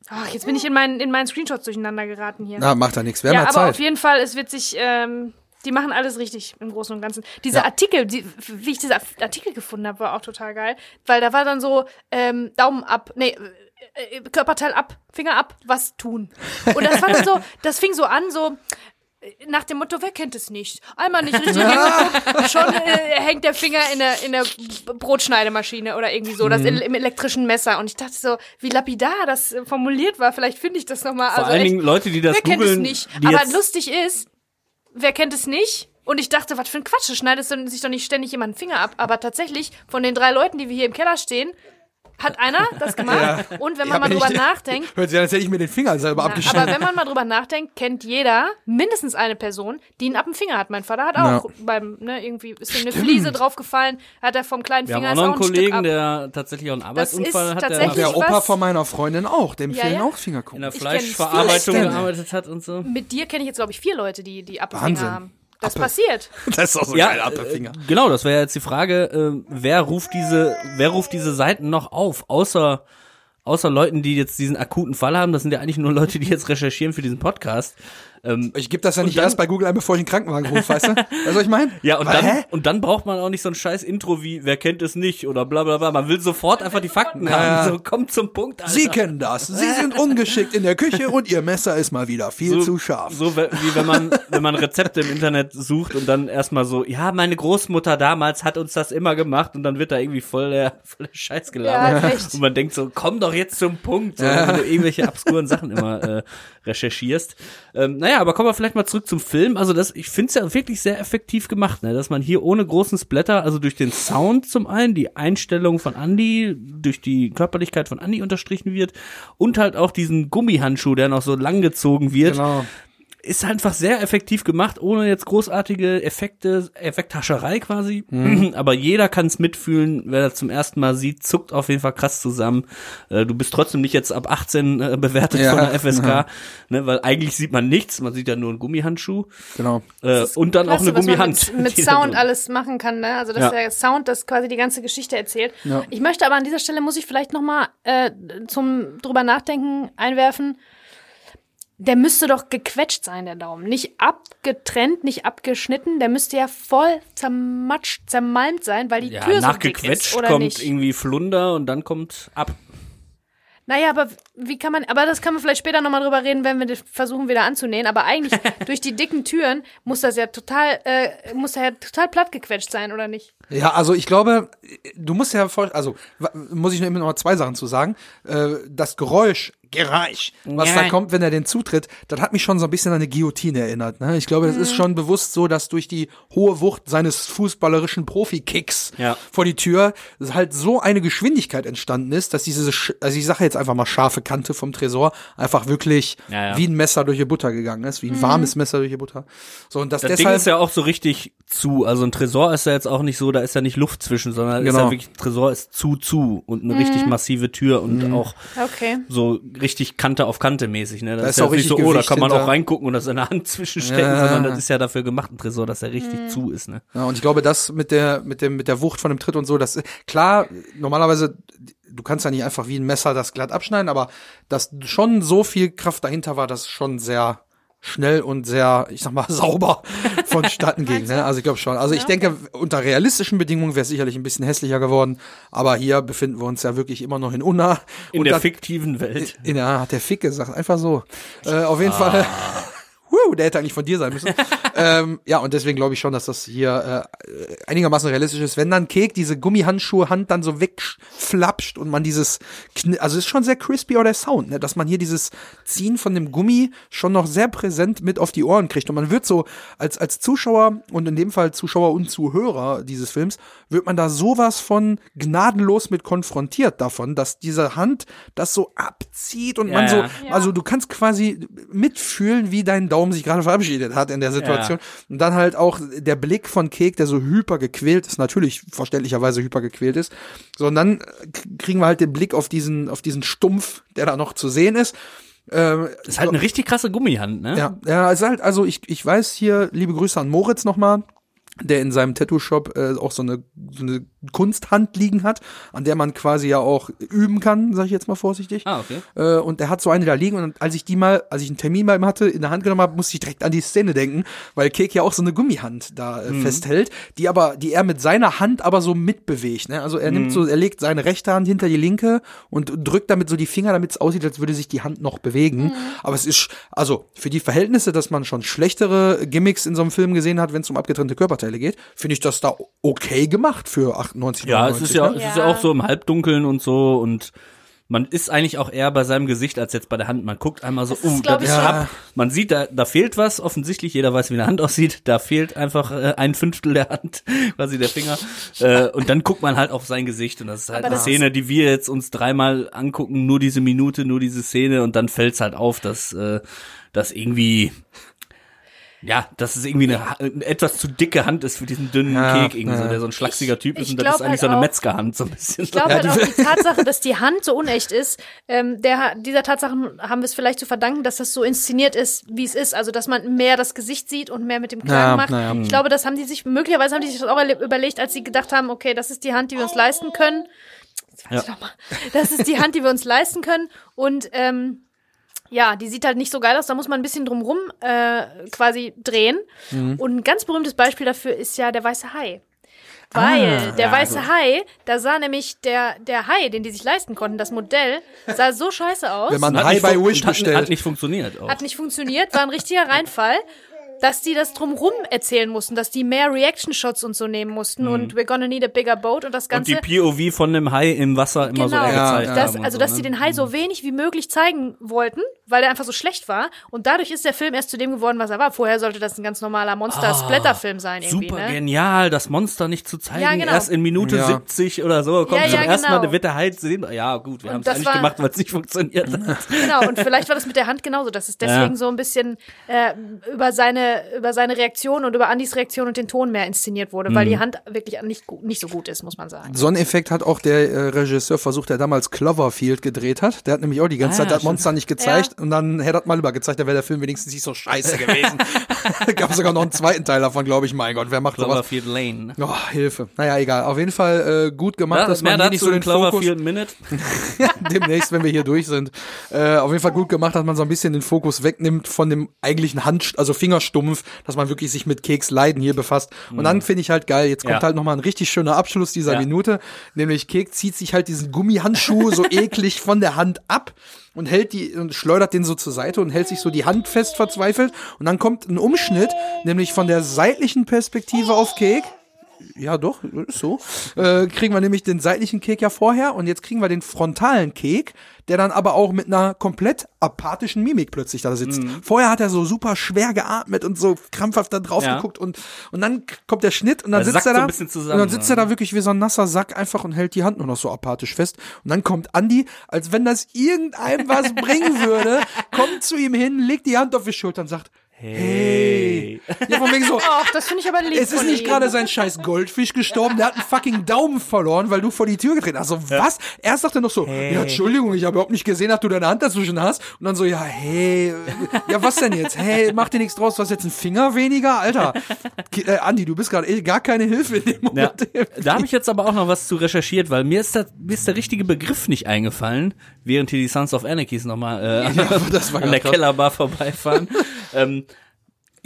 [SPEAKER 2] Ach, jetzt bin ich in meinen, in meinen Screenshots durcheinander geraten hier.
[SPEAKER 1] Na, macht da nichts. Wir
[SPEAKER 2] ja,
[SPEAKER 1] haben ja
[SPEAKER 2] aber
[SPEAKER 1] Zeit.
[SPEAKER 2] auf jeden Fall, es wird sich, ähm, die machen alles richtig im Großen und Ganzen. Dieser
[SPEAKER 1] Ja.
[SPEAKER 2] Artikel, die, wie ich diesen Artikel gefunden habe, war auch total geil, weil da war dann so ähm, Daumen ab, nee, äh, äh, Körperteil ab, Finger ab, was tun. Und das war dann so, das fing so an, so nach dem Motto, wer kennt es nicht? Einmal nicht richtig schon äh, hängt der Finger in der, in der Brotschneidemaschine oder irgendwie so,
[SPEAKER 1] Mhm.
[SPEAKER 2] das im elektrischen Messer. Und ich dachte so, wie lapidar das äh, formuliert war, vielleicht finde ich das nochmal.
[SPEAKER 3] Vor
[SPEAKER 2] also
[SPEAKER 3] allen
[SPEAKER 2] echt,
[SPEAKER 3] Dingen Leute, die das
[SPEAKER 2] Wer kennt es nicht? Aber lustig ist, wer kennt es nicht? Und ich dachte, was für ein Quatsch, das schneidet sich doch nicht ständig jemand den Finger ab. Aber tatsächlich, von den drei Leuten, die wir hier im Keller stehen, hat einer das gemacht. Und wenn man
[SPEAKER 1] Ja,
[SPEAKER 2] mal drüber
[SPEAKER 1] ich-
[SPEAKER 2] nachdenkt,
[SPEAKER 1] Hört sich an, als hätte ich mir den Finger selber
[SPEAKER 2] na,
[SPEAKER 1] abgeschnitten.
[SPEAKER 2] aber wenn man mal drüber nachdenkt, kennt jeder mindestens eine Person, die einen ab dem Finger hat. Mein Vater hat
[SPEAKER 1] Ja.
[SPEAKER 2] auch beim, ne, irgendwie ist ihm eine Fliese draufgefallen, hat er vom kleinen
[SPEAKER 3] wir haben
[SPEAKER 2] Finger
[SPEAKER 3] auch noch einen
[SPEAKER 2] ein Stück
[SPEAKER 3] Kollegen,
[SPEAKER 2] ab.
[SPEAKER 3] der tatsächlich auch einen Arbeitsunfall hat, der
[SPEAKER 1] der Opa
[SPEAKER 2] was-
[SPEAKER 1] von meiner Freundin auch, dem
[SPEAKER 2] Ja,
[SPEAKER 1] fehlen
[SPEAKER 2] ja.
[SPEAKER 1] auch
[SPEAKER 3] in
[SPEAKER 1] Fingerkuppen.
[SPEAKER 3] der
[SPEAKER 2] Ich kenn
[SPEAKER 3] Fleischverarbeitung gearbeitet hat und so.
[SPEAKER 2] Mit dir kenne ich jetzt, glaube ich, vier Leute, die, die ab dem. Finger haben. Das
[SPEAKER 1] Appe.
[SPEAKER 2] passiert.
[SPEAKER 1] Das ist auch so
[SPEAKER 3] Ja,
[SPEAKER 1] geil,
[SPEAKER 3] äh,
[SPEAKER 1] Appelfinger.
[SPEAKER 3] genau, das wäre jetzt die Frage, äh, wer ruft diese, wer ruft diese Seiten noch auf, außer außer Leuten, die jetzt diesen akuten Fall haben, das sind ja eigentlich nur Leute, die jetzt recherchieren für diesen Podcast. Ähm,
[SPEAKER 1] Ich gebe das ja nicht
[SPEAKER 3] dann-
[SPEAKER 1] erst bei Google ein, bevor ich einen Krankenwagen rufe, weißt du? Weißt du, ich meine?
[SPEAKER 3] ja, und dann,
[SPEAKER 1] hä?
[SPEAKER 3] und dann braucht man auch nicht so ein scheiß Intro wie, wer kennt es nicht oder bla bla bla. Man will sofort einfach die Fakten
[SPEAKER 1] Ja,
[SPEAKER 3] haben. So, kommt zum Punkt, Alter.
[SPEAKER 1] Sie kennen das. Sie sind ungeschickt in der Küche und Ihr Messer ist mal wieder viel zu scharf.
[SPEAKER 3] So wie wenn man, wenn man Rezepte im Internet sucht und dann erstmal so, ja, meine Großmutter damals hat uns das immer gemacht und dann wird da irgendwie voll der, voll der Scheiß gelabert.
[SPEAKER 2] Ja.
[SPEAKER 3] Und man denkt so, komm doch jetzt zum Punkt, so, wenn du irgendwelche obskuren Sachen immer äh, recherchierst. Ähm, naja, aber kommen wir vielleicht mal zurück zum Film. Also das, ich finde es ja wirklich sehr effektiv gemacht, ne? dass man hier ohne großen Splatter, also durch den Sound zum einen, die Einstellung von Andy, durch die Körperlichkeit von Andy unterstrichen wird und halt auch diesen Gummihandschuh, der noch so lang gezogen wird
[SPEAKER 1] Genau.
[SPEAKER 3] Ist einfach sehr effektiv gemacht, ohne jetzt großartige Effekte, Effekthascherei quasi.
[SPEAKER 1] Mhm.
[SPEAKER 3] Aber jeder kann es mitfühlen, wer das zum ersten Mal sieht, zuckt auf jeden Fall krass zusammen. Äh, du bist trotzdem nicht jetzt ab 18 äh, bewertet
[SPEAKER 1] Ja,
[SPEAKER 3] von der FSK,
[SPEAKER 1] ja.
[SPEAKER 3] ne, weil eigentlich sieht man nichts, man sieht ja nur einen Gummihandschuh
[SPEAKER 1] Genau.
[SPEAKER 3] äh, und dann auch eine
[SPEAKER 2] was man
[SPEAKER 3] Gummihand.
[SPEAKER 2] Mit, mit Sound alles machen kann, ne? Also dass
[SPEAKER 3] Ja.
[SPEAKER 2] der Sound das quasi die ganze Geschichte erzählt.
[SPEAKER 1] Ja.
[SPEAKER 2] Ich möchte aber an dieser Stelle muss ich vielleicht noch mal äh, zum drüber nachdenken einwerfen. Der müsste doch gequetscht sein, der Daumen. Nicht abgetrennt, nicht abgeschnitten. Der müsste ja voll zermatscht, zermalmt sein, weil die
[SPEAKER 3] ja,
[SPEAKER 2] Tür so dick
[SPEAKER 3] nachgequetscht
[SPEAKER 2] ist, oder
[SPEAKER 3] kommt
[SPEAKER 2] nicht?
[SPEAKER 3] irgendwie Flunder und dann kommt ab.
[SPEAKER 2] Naja, aber wie kann man, aber das kann man vielleicht später nochmal drüber reden, wenn wir versuchen wieder anzunähen. Aber eigentlich durch die dicken Türen muss das ja total, äh, muss er ja total platt gequetscht sein, oder nicht?
[SPEAKER 1] Ja, also ich glaube, du musst ja voll, also muss ich nur immer noch mal zwei Sachen zu sagen. Äh, das Geräusch, Geräusch, was da
[SPEAKER 3] Ja.
[SPEAKER 1] kommt, wenn er den zutritt, das hat mich schon so ein bisschen an eine Guillotine erinnert. Ne? Ich glaube, das
[SPEAKER 2] Mhm.
[SPEAKER 1] ist schon bewusst so, dass durch die hohe Wucht seines fußballerischen Profikicks
[SPEAKER 3] Ja.
[SPEAKER 1] vor die Tür halt so eine Geschwindigkeit entstanden ist, dass diese, also ich sage jetzt einfach mal scharfe Kante vom Tresor einfach wirklich
[SPEAKER 3] Ja, ja.
[SPEAKER 1] wie ein Messer durch die Butter gegangen ist, wie ein warmes Messer durch die Butter. So und das,
[SPEAKER 3] Das Ding
[SPEAKER 1] deshalb
[SPEAKER 3] ist ja auch so richtig zu. Also ein Tresor ist ja jetzt auch nicht so, da ist ja nicht Luft zwischen, sondern ist
[SPEAKER 1] Genau.
[SPEAKER 3] ja wirklich, Tresor ist zu, zu und eine richtig massive Tür und auch
[SPEAKER 2] Okay.
[SPEAKER 3] so richtig Kante auf Kante mäßig, ne? Das
[SPEAKER 1] Da
[SPEAKER 3] ist ja
[SPEAKER 1] auch
[SPEAKER 3] nicht so,
[SPEAKER 1] richtig
[SPEAKER 3] oh, da
[SPEAKER 1] Gewicht
[SPEAKER 3] kann man
[SPEAKER 1] hinter.
[SPEAKER 3] auch reingucken und das in der Hand zwischenstecken,
[SPEAKER 1] Ja.
[SPEAKER 3] sondern das ist ja dafür gemacht, ein Tresor, dass er richtig zu ist, ne?
[SPEAKER 1] Ja, und ich glaube, das mit der, mit dem, mit der Wucht von dem Tritt und so, das, klar, normalerweise, du kannst ja nicht einfach wie ein Messer das glatt abschneiden, aber dass schon so viel Kraft dahinter war, das schon sehr schnell und sehr, ich sag mal, sauber vonstatten ging. Ne? Also ich glaube schon. Also ich denke, unter realistischen Bedingungen wäre es sicherlich ein bisschen hässlicher geworden, aber hier befinden wir uns ja wirklich immer noch in Unna.
[SPEAKER 3] In
[SPEAKER 1] und
[SPEAKER 3] der
[SPEAKER 1] da-
[SPEAKER 3] fiktiven Welt.
[SPEAKER 1] in der, hat der Fick gesagt, einfach so. Äh, auf jeden Fall. Der hätte eigentlich von dir sein müssen. ähm, ja, und deswegen glaube ich schon, dass das hier äh, einigermaßen realistisch ist. Wenn dann Kek diese Gummihandschuhe Hand dann so wegflapscht und man dieses, also es ist schon sehr crispy auch der Sound, ne? dass man hier dieses Ziehen von dem Gummi schon noch sehr präsent mit auf die Ohren kriegt. Und man wird so als, als Zuschauer und in dem Fall Zuschauer und Zuhörer dieses Films, wird man da sowas von gnadenlos mit konfrontiert davon, dass diese Hand das so abzieht und
[SPEAKER 3] Ja,
[SPEAKER 1] man so.
[SPEAKER 3] Ja.
[SPEAKER 1] also du kannst quasi mitfühlen, wie dein Daumen sich gerade verabschiedet hat in der Situation. Und dann halt auch der Blick von Kek, der so hyper gequält ist, natürlich verständlicherweise hyper gequält ist. So, und dann kriegen wir halt den Blick auf diesen, auf diesen Stumpf, der da noch zu sehen ist. Ähm,
[SPEAKER 3] ist halt eine richtig krasse Gummihand, ne?
[SPEAKER 1] ja, ja, es ist halt, also ich, ich weiß hier, liebe Grüße an Moritz nochmal, der in seinem Tattoo-Shop äh, auch so eine, so eine Kunsthand liegen hat, an der man quasi ja auch üben kann, sag ich jetzt mal vorsichtig.
[SPEAKER 3] Ah, okay.
[SPEAKER 1] Äh, und der hat so eine da liegen und als ich die mal, als ich einen Termin bei ihm hatte, in der Hand genommen habe, musste ich direkt an die Szene denken, weil Kek ja auch so eine Gummihand da äh, festhält, die aber, die er mit seiner Hand aber so mitbewegt. Ne? Also er nimmt so, er legt seine rechte Hand hinter die linke und drückt damit so die Finger, damit es aussieht, als würde sich die Hand noch bewegen. Aber es ist, also für die Verhältnisse, dass man schon schlechtere Gimmicks in so einem Film gesehen hat, wenn es um abgetrennte Körperteile geht, finde ich das da okay gemacht für 98,
[SPEAKER 3] Ja, es ist ja,
[SPEAKER 1] 99,
[SPEAKER 3] es ist ja
[SPEAKER 2] Ja.
[SPEAKER 3] auch so im Halbdunkeln und so und man ist eigentlich auch eher bei seinem Gesicht als jetzt bei der Hand. Man guckt einmal so,
[SPEAKER 2] ist,
[SPEAKER 3] uh, das ist ab. Man sieht, da, da fehlt was. Offensichtlich, jeder weiß, wie eine Hand aussieht. Da fehlt einfach äh, ein Fünftel der Hand, quasi der Finger. Äh, und dann guckt man halt auf sein Gesicht und das ist halt
[SPEAKER 2] Aber
[SPEAKER 3] eine Szene, die wir jetzt uns dreimal angucken, nur diese Minute, nur diese Szene und dann fällt's halt auf, dass äh, das irgendwie ja, dass es irgendwie eine, eine etwas zu dicke Hand ist für diesen dünnen
[SPEAKER 1] Ja,
[SPEAKER 3] Kek, irgendwie so,
[SPEAKER 1] ja.
[SPEAKER 3] der so ein schlachsiger Typ ist
[SPEAKER 2] ich
[SPEAKER 3] und das ist eigentlich
[SPEAKER 2] halt
[SPEAKER 3] so eine
[SPEAKER 2] auch-
[SPEAKER 3] Metzgerhand so ein bisschen.
[SPEAKER 2] Ich glaube
[SPEAKER 1] Ja,
[SPEAKER 2] halt
[SPEAKER 1] die-
[SPEAKER 2] auch die Tatsache, dass die Hand so unecht ist, ähm, der, dieser Tatsache haben wir es vielleicht zu verdanken, dass das so inszeniert ist, wie es ist. Also, dass man mehr das Gesicht sieht und mehr mit dem Kragen
[SPEAKER 1] Ja,
[SPEAKER 2] macht.
[SPEAKER 1] na ja.
[SPEAKER 2] Ich glaube, das haben die sich, möglicherweise haben die sich das auch erle- überlegt, als sie gedacht haben, okay, das ist die Hand, die wir uns leisten können. Jetzt warte
[SPEAKER 3] Ja.
[SPEAKER 2] Das ist die Hand, die wir uns leisten können. Und ähm, ja, die sieht halt nicht so geil aus. Da muss man ein bisschen drumrum äh, quasi drehen.
[SPEAKER 1] Mhm.
[SPEAKER 2] Und ein ganz berühmtes Beispiel dafür ist ja der weiße Hai. Weil der
[SPEAKER 3] ja,
[SPEAKER 2] weiße
[SPEAKER 3] gut.
[SPEAKER 2] Hai, da sah nämlich der, der Hai, den die sich leisten konnten, das Modell, sah so scheiße aus.
[SPEAKER 1] Wenn man
[SPEAKER 3] nicht
[SPEAKER 1] bei Wish
[SPEAKER 3] hat,
[SPEAKER 1] bestellt.
[SPEAKER 3] Hat nicht funktioniert auch.
[SPEAKER 2] hat nicht funktioniert, war ein richtiger Reinfall, dass die das drumrum erzählen mussten, dass die mehr Reaction-Shots und so nehmen mussten und we're gonna need a bigger boat und das
[SPEAKER 3] Mhm. und
[SPEAKER 2] Ganze.
[SPEAKER 3] die POV von dem Hai im Wasser immer so
[SPEAKER 2] Genau,
[SPEAKER 3] gezeigt
[SPEAKER 1] Ja,
[SPEAKER 2] das,
[SPEAKER 3] haben.
[SPEAKER 2] also
[SPEAKER 3] so,
[SPEAKER 2] dass
[SPEAKER 3] ne?
[SPEAKER 2] sie den Hai so wenig wie möglich zeigen wollten, weil der einfach so schlecht war. Und dadurch ist der Film erst zu dem geworden, was er war. Vorher sollte das ein ganz normaler Monster-Splatter-Film sein irgendwie.
[SPEAKER 3] Super
[SPEAKER 2] ne?
[SPEAKER 3] genial, das Monster nicht zu zeigen.
[SPEAKER 2] Ja, genau.
[SPEAKER 3] Erst in Minute
[SPEAKER 1] Ja.
[SPEAKER 3] 70 oder so kommt
[SPEAKER 2] Ja,
[SPEAKER 3] zum
[SPEAKER 2] ja,
[SPEAKER 3] ersten
[SPEAKER 2] genau.
[SPEAKER 3] Mal, der wird der Hai sehen. Ja, gut, wir haben es
[SPEAKER 2] das
[SPEAKER 3] eigentlich
[SPEAKER 2] war-
[SPEAKER 3] gemacht, weil es nicht funktioniert hat.
[SPEAKER 2] Genau, und vielleicht war das mit der Hand genauso, dass es deswegen
[SPEAKER 3] Ja.
[SPEAKER 2] so ein bisschen äh, über seine über seine Reaktion und über Andys Reaktion und den Ton mehr inszeniert wurde, weil
[SPEAKER 3] Mhm.
[SPEAKER 2] die Hand wirklich nicht, nicht so gut ist, muss man sagen.
[SPEAKER 1] So einen Effekt hat auch der äh, Regisseur versucht, der damals Cloverfield gedreht hat. Der hat nämlich auch die ganze
[SPEAKER 3] Ah,
[SPEAKER 1] Zeit
[SPEAKER 3] ja,
[SPEAKER 1] das Monster nicht gezeigt und dann hätte er das mal übergezeigt, dann wäre der Film wenigstens nicht so scheiße gewesen. Gab sogar noch einen zweiten Teil davon, glaube ich. Mein Gott, wer macht sowas?
[SPEAKER 3] Cloverfield Lane. ne?
[SPEAKER 1] Oh, Hilfe. Naja, egal. Auf jeden Fall äh, gut gemacht,
[SPEAKER 3] Ja,
[SPEAKER 1] dass man hier nicht so den Fokus
[SPEAKER 3] Cloverfield Minute.
[SPEAKER 1] demnächst, wenn wir hier durch sind. Äh, auf jeden Fall gut gemacht, dass man so ein bisschen den Fokus wegnimmt von dem eigentlichen Hand, also Fingerstumpf, dass man wirklich sich mit Keks Leiden hier befasst. Und dann finde ich halt geil, jetzt kommt
[SPEAKER 3] Ja.
[SPEAKER 1] halt nochmal ein richtig schöner Abschluss dieser
[SPEAKER 3] Ja.
[SPEAKER 1] Minute, nämlich Keks zieht sich halt diesen Gummihandschuh so eklig von der Hand ab und hält die und schleudert den so zur Seite und hält sich so die Hand fest verzweifelt und dann kommt ein Umschnitt, nämlich von der seitlichen Perspektive auf Kek ja, doch, ist so. Äh, kriegen wir nämlich den seitlichen Kek ja vorher und jetzt kriegen wir den frontalen Kek, der dann aber auch mit einer komplett apathischen Mimik plötzlich da sitzt. Vorher hat er so super schwer geatmet und so krampfhaft da drauf
[SPEAKER 3] Ja.
[SPEAKER 1] geguckt und, und dann kommt der Schnitt und dann
[SPEAKER 3] Er
[SPEAKER 1] sitzt er
[SPEAKER 3] so
[SPEAKER 1] da
[SPEAKER 3] bisschen zusammen,
[SPEAKER 1] und dann sitzt
[SPEAKER 3] ja.
[SPEAKER 1] er da wirklich wie so ein nasser Sack einfach und hält die Hand nur noch so apathisch fest und dann kommt Andi, als wenn das irgendeinem was bringen würde, kommt zu ihm hin, legt die Hand auf die Schulter und sagt,
[SPEAKER 3] Hey.
[SPEAKER 1] Ja, von wegen so,
[SPEAKER 2] Ach, das finde ich aber lieb
[SPEAKER 1] es ist nicht gerade sein scheiß Goldfisch gestorben, der hat einen fucking Daumen verloren, weil du vor die Tür getreten hast. Also was? Erst sagt er noch so, ja, Entschuldigung, ich habe überhaupt nicht gesehen, dass du deine Hand dazwischen hast. Und dann so, ja, hey, ja, was denn jetzt? Hey, mach dir nichts draus, was jetzt ein Finger weniger? Alter, äh, Andi, du bist gerade eh gar keine Hilfe in dem
[SPEAKER 3] Ja,
[SPEAKER 1] Moment.
[SPEAKER 3] da habe ich jetzt aber auch noch was zu recherchiert, weil mir ist, da, mir ist der richtige Begriff nicht eingefallen, während hier die Sons of Anarchies nochmal äh,
[SPEAKER 1] war
[SPEAKER 3] an der
[SPEAKER 1] krass.
[SPEAKER 3] Kellerbar vorbeifahren. ähm,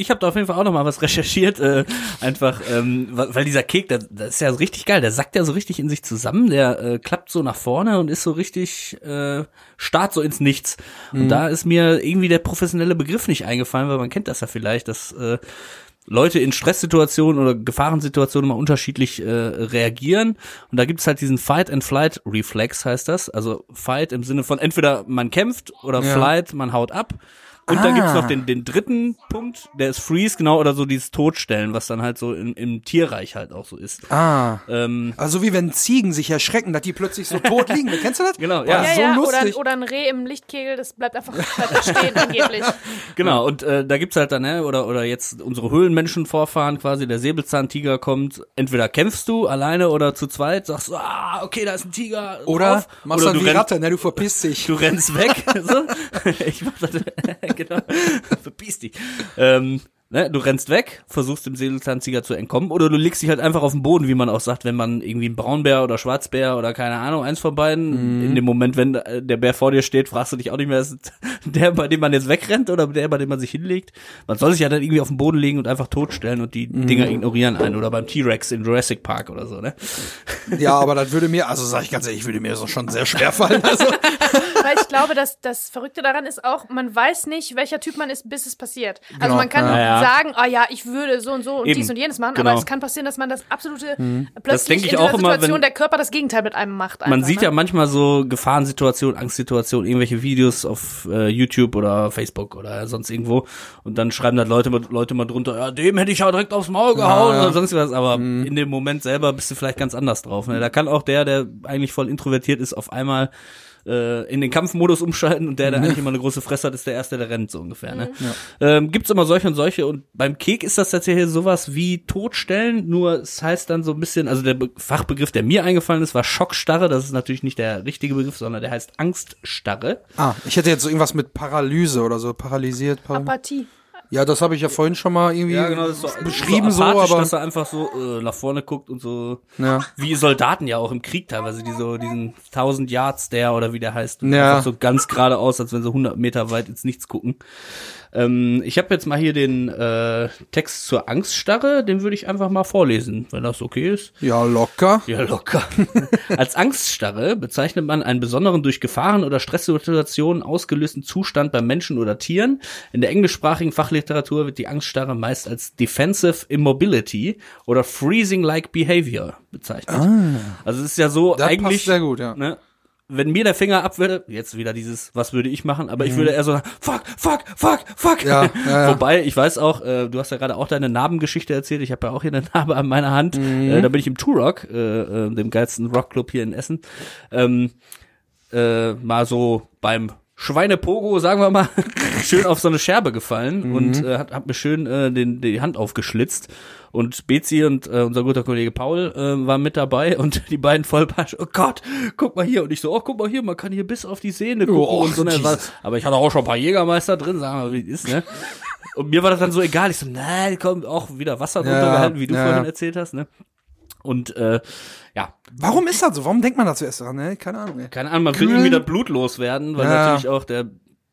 [SPEAKER 3] ich habe da auf jeden Fall auch noch mal was recherchiert, äh, einfach, ähm, weil dieser Kek, das, das ist ja so richtig geil, der sackt ja so richtig in sich zusammen, der äh, klappt so nach vorne und ist so richtig, äh, starrt so ins Nichts. Und da ist mir irgendwie der professionelle Begriff nicht eingefallen, weil man kennt das ja vielleicht, dass äh, Leute in Stresssituationen oder Gefahrensituationen immer unterschiedlich äh, reagieren. Und da gibt's halt diesen Fight-and-Flight-Reflex, heißt das. Also Fight im Sinne von entweder man kämpft oder
[SPEAKER 1] Ja.
[SPEAKER 3] Flight, man haut ab. Und dann gibt's
[SPEAKER 1] Ah.
[SPEAKER 3] noch den, den dritten Punkt, der ist Freeze, genau, oder so dieses Todstellen, was dann halt so im, im Tierreich halt auch so ist.
[SPEAKER 1] Ah.
[SPEAKER 3] Ähm,
[SPEAKER 1] Also wie wenn Ziegen sich erschrecken, dass die plötzlich so tot liegen. Kennst du das?
[SPEAKER 3] Genau,
[SPEAKER 1] Boah,
[SPEAKER 3] ja.
[SPEAKER 2] ja,
[SPEAKER 1] so
[SPEAKER 2] ja,
[SPEAKER 1] lustig.
[SPEAKER 2] oder, oder ein Reh im Lichtkegel, das bleibt einfach, bleibt da stehen angeblich.
[SPEAKER 3] Genau, und äh, da gibt's halt dann, ne, oder, oder jetzt unsere Höhlenmenschen vorfahren quasi, der Säbelzahntiger kommt, entweder kämpfst du alleine oder zu zweit, sagst du, ah, okay, da ist ein Tiger.
[SPEAKER 1] Oder
[SPEAKER 3] drauf.
[SPEAKER 1] machst
[SPEAKER 3] oder
[SPEAKER 1] dann
[SPEAKER 3] du
[SPEAKER 1] wie
[SPEAKER 3] rennst,
[SPEAKER 1] Ratte, ne? Du verpisst dich.
[SPEAKER 3] du rennst weg. so. Ich mach das, genau, verpiss dich. Ähm, ne, du rennst weg, versuchst dem Säbelzahntiger zu entkommen, oder du legst dich halt einfach auf den Boden, wie man auch sagt, wenn man irgendwie einen Braunbär oder Schwarzbär oder keine Ahnung, eins von beiden,
[SPEAKER 1] Mhm.
[SPEAKER 3] in dem Moment, wenn äh, der Bär vor dir steht, fragst du dich auch nicht mehr, ist der, bei dem man jetzt wegrennt oder der, bei dem man sich hinlegt. Man soll sich ja dann irgendwie auf den Boden legen und einfach totstellen und die
[SPEAKER 1] Mhm.
[SPEAKER 3] Dinger ignorieren einen oder beim T-Rex in Jurassic Park oder so, ne?
[SPEAKER 1] Ja, aber das würde mir, also sag ich ganz ehrlich, würde mir so schon sehr schwer fallen. Also,
[SPEAKER 2] Weil ich glaube, dass das Verrückte daran ist auch, man weiß nicht, welcher Typ man ist, bis es passiert. Also
[SPEAKER 1] Genau,
[SPEAKER 2] man kann
[SPEAKER 3] ja. Ja,
[SPEAKER 2] sagen, oh ja, ich würde so und so und
[SPEAKER 3] Eben,
[SPEAKER 2] dies und jenes machen,
[SPEAKER 3] genau.
[SPEAKER 2] aber es kann passieren, dass man das absolute
[SPEAKER 1] Mhm.
[SPEAKER 2] plötzlich in
[SPEAKER 3] auch
[SPEAKER 2] dieser
[SPEAKER 3] immer,
[SPEAKER 2] Situation
[SPEAKER 3] wenn-
[SPEAKER 2] der Körper das Gegenteil mit einem macht.
[SPEAKER 3] Man
[SPEAKER 2] einfach,
[SPEAKER 3] sieht
[SPEAKER 2] ne?
[SPEAKER 3] ja manchmal so Gefahrensituationen, Angstsituationen, irgendwelche Videos auf äh, YouTube oder Facebook oder sonst irgendwo und dann schreiben da Leute, mal- Leute mal drunter, ja, dem hätte ich ja direkt aufs Maul gehauen
[SPEAKER 1] ja.
[SPEAKER 3] oder sonst was, aber in dem Moment selber bist du vielleicht ganz anders drauf. Ne? Da kann auch der, der eigentlich voll introvertiert ist, auf einmal äh, in den Kampfmodus umschalten und der, der eigentlich immer eine große Fresse hat, ist der Erste, der rennt, so ungefähr. Ne? Ähm, gibt's immer solche und solche und beim Kek ist das tatsächlich sowas wie Totstellen, nur es heißt dann so ein bisschen, also der Be Fachbegriff, der mir eingefallen ist, war Schockstarre, das ist natürlich nicht der richtige Begriff, sondern der heißt Angststarre.
[SPEAKER 1] ah, ich hätte jetzt so irgendwas mit Paralyse oder so, paralysiert. Par
[SPEAKER 2] Apathie.
[SPEAKER 1] Ja, das habe ich ja vorhin schon mal irgendwie
[SPEAKER 3] das ist so,
[SPEAKER 1] beschrieben so,
[SPEAKER 3] apathisch,
[SPEAKER 1] aber
[SPEAKER 3] dass er einfach so äh, nach vorne guckt und so,
[SPEAKER 1] ja.
[SPEAKER 3] wie Soldaten ja auch im Krieg teilweise, die so diesen 1000 Yards der oder wie der heißt,
[SPEAKER 1] Ja.
[SPEAKER 3] so ganz geradeaus, als wenn sie 100 Meter weit ins Nichts gucken. Ähm, ich habe jetzt mal hier den äh, Text zur Angststarre, den würde ich einfach mal vorlesen, wenn das okay ist.
[SPEAKER 1] ja, locker.
[SPEAKER 3] Ja, locker. Als Angststarre bezeichnet man einen besonderen durch Gefahren oder Stresssituationen ausgelösten Zustand bei Menschen oder Tieren. In der englischsprachigen Fachliteratur wird die Angststarre meist als Defensive Immobility oder Freezing-like Behavior bezeichnet. Also es ist ja so
[SPEAKER 1] Ah. Das
[SPEAKER 3] eigentlich,
[SPEAKER 1] passt sehr gut, ja.
[SPEAKER 3] ne, wenn mir der Finger ab würde, jetzt wieder dieses, was würde ich machen, aber ich würde eher so sagen, fuck, fuck, fuck, fuck.
[SPEAKER 1] Mhm. Ja, ja, ja.
[SPEAKER 3] Wobei, ich weiß auch, äh, du hast ja gerade auch deine Narbengeschichte erzählt, ich habe ja auch hier eine Narbe an meiner Hand,
[SPEAKER 1] Mhm.
[SPEAKER 3] äh, da bin ich im Turok, äh, äh, dem geilsten Rockclub hier in Essen, ähm, äh, mal so beim Schweinepogo, sagen wir mal, schön auf so eine Scherbe gefallen
[SPEAKER 1] Mhm.
[SPEAKER 3] und äh, hat, hat mir schön äh, den, die Hand aufgeschlitzt. Und Bezi und äh, unser guter Kollege Paul äh, waren mit dabei und die beiden Vollpasch, oh Gott, guck mal hier. Und ich so, oh, guck mal hier, man kann hier bis auf die Sehne gucken
[SPEAKER 1] Oh,
[SPEAKER 3] und so. Ne, war, aber ich hatte auch schon ein paar Jägermeister drin, sagen wir mal, wie es ist, ne? Und mir war das dann so egal. Ich so, nein, kommt auch wieder Wasser drunter
[SPEAKER 1] Ja,
[SPEAKER 3] gehalten, wie du
[SPEAKER 1] ja.
[SPEAKER 3] vorhin erzählt hast, ne? Und äh, ja,
[SPEAKER 1] Warum ist das so? Warum denkt man da zuerst dran? Ne? Keine Ahnung. Ey.
[SPEAKER 3] keine Ahnung, man will irgendwie das Blut loswerden, weil
[SPEAKER 1] Ja.
[SPEAKER 3] natürlich auch der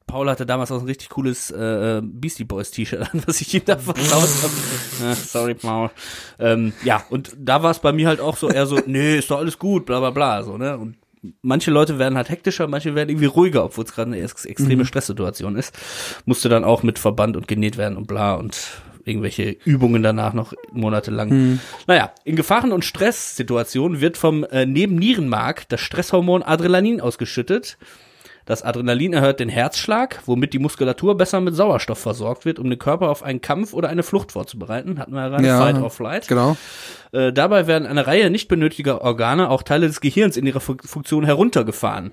[SPEAKER 3] Paul hatte damals auch ein richtig cooles äh, Beastie Boys T-Shirt an, was ich ihm da versaut habe. Ja, sorry, Paul. Ähm, ja, und da war es bei mir halt auch so eher so, nee, ist doch alles gut, bla bla bla, so, ne? Und manche Leute werden halt hektischer, manche werden irgendwie ruhiger, obwohl es gerade eine ex extreme Stresssituation ist. Musste dann auch mit Verband und genäht werden und bla und irgendwelche Übungen danach noch monatelang. Naja, in Gefahren- und Stresssituationen wird vom äh, Nebennierenmark das Stresshormon Adrenalin ausgeschüttet. Das Adrenalin erhöht den Herzschlag, womit die Muskulatur besser mit Sauerstoff versorgt wird, um den Körper auf einen Kampf oder eine Flucht vorzubereiten. Hatten wir ja gerade,
[SPEAKER 1] Ja.
[SPEAKER 3] Fight or Flight.
[SPEAKER 1] Genau.
[SPEAKER 3] Äh, dabei werden eine Reihe nicht benötiger Organe, auch Teile des Gehirns in ihrer Fu Funktion heruntergefahren.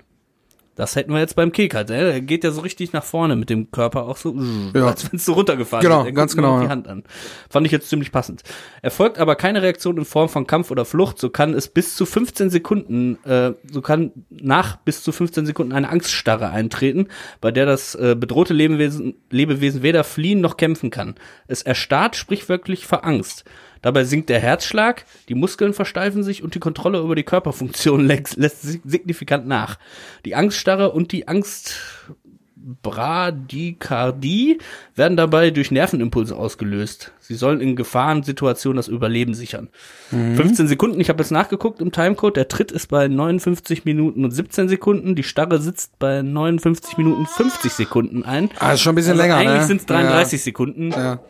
[SPEAKER 3] Das hätten wir jetzt beim Kek halt. Ne? Der geht ja so richtig nach vorne mit dem Körper auch so,
[SPEAKER 1] Ja.
[SPEAKER 3] als wenn es so runtergefahren
[SPEAKER 1] Genau,
[SPEAKER 3] ist. Er
[SPEAKER 1] ganz
[SPEAKER 3] guckt nur
[SPEAKER 1] genau,
[SPEAKER 3] die
[SPEAKER 1] ja.
[SPEAKER 3] Hand an. Fand ich jetzt ziemlich passend. Erfolgt aber keine Reaktion in Form von Kampf oder Flucht, so kann es bis zu 15 Sekunden, äh, so kann nach bis zu 15 Sekunden eine Angststarre eintreten, bei der das äh, bedrohte Lebewesen, Lebewesen weder fliehen noch kämpfen kann. Es erstarrt sprichwörtlich vor Angst. Dabei sinkt der Herzschlag, die Muskeln versteifen sich und die Kontrolle über die Körperfunktion lässt, lässt sig- signifikant nach. Die Angststarre und die Angstbradykardie werden dabei durch Nervenimpulse ausgelöst. Sie sollen in Gefahrensituationen das Überleben sichern. 15 Sekunden, ich habe jetzt nachgeguckt im Timecode, der Tritt ist bei 59 Minuten und 17 Sekunden, die Starre sitzt bei 59 Minuten 50 Sekunden ein.
[SPEAKER 1] Ah, ist schon ein bisschen
[SPEAKER 3] Also
[SPEAKER 1] länger,
[SPEAKER 3] Eigentlich
[SPEAKER 1] ne?
[SPEAKER 3] sind es 33 Sekunden.
[SPEAKER 1] Ja.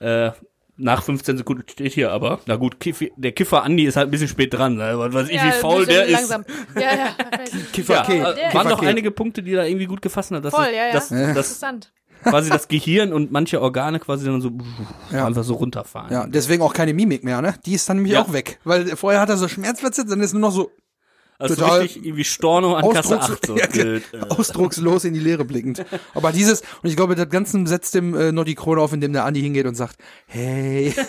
[SPEAKER 3] Äh, nach 15 Sekunden steht hier aber. Na gut, Kiffi, der Kiffer Andi ist halt ein bisschen spät dran. Ne? Was weiß ich, wie
[SPEAKER 2] ein
[SPEAKER 3] faul der
[SPEAKER 2] langsam. Ja, ja.
[SPEAKER 1] Kiffer
[SPEAKER 3] ist. Ja,
[SPEAKER 1] K.
[SPEAKER 3] äh, waren noch
[SPEAKER 1] Kiffer K.
[SPEAKER 3] einige Punkte, die da irgendwie gut gefasst hat. Dass
[SPEAKER 2] Voll,
[SPEAKER 3] es-
[SPEAKER 2] ja, ja.
[SPEAKER 3] Dass, dass
[SPEAKER 2] Interessant.
[SPEAKER 3] quasi das Gehirn und manche Organe quasi dann so
[SPEAKER 1] Ja.
[SPEAKER 3] einfach so runterfahren.
[SPEAKER 1] Ja, deswegen auch keine Mimik mehr, ne? Die ist dann nämlich
[SPEAKER 3] Ja.
[SPEAKER 1] auch weg. Weil vorher hat er so Schmerzplätze, dann ist nur noch so
[SPEAKER 3] Also
[SPEAKER 1] total
[SPEAKER 3] richtig irgendwie Storno an Kasse
[SPEAKER 1] Ausdrucks
[SPEAKER 3] 8. So.
[SPEAKER 1] ja,
[SPEAKER 3] Äh, äh.
[SPEAKER 1] ausdruckslos in die Leere blickend. Aber dieses, und ich glaube, das Ganze setzt dem äh, noch die Krone auf, indem der Andi hingeht und sagt, hey.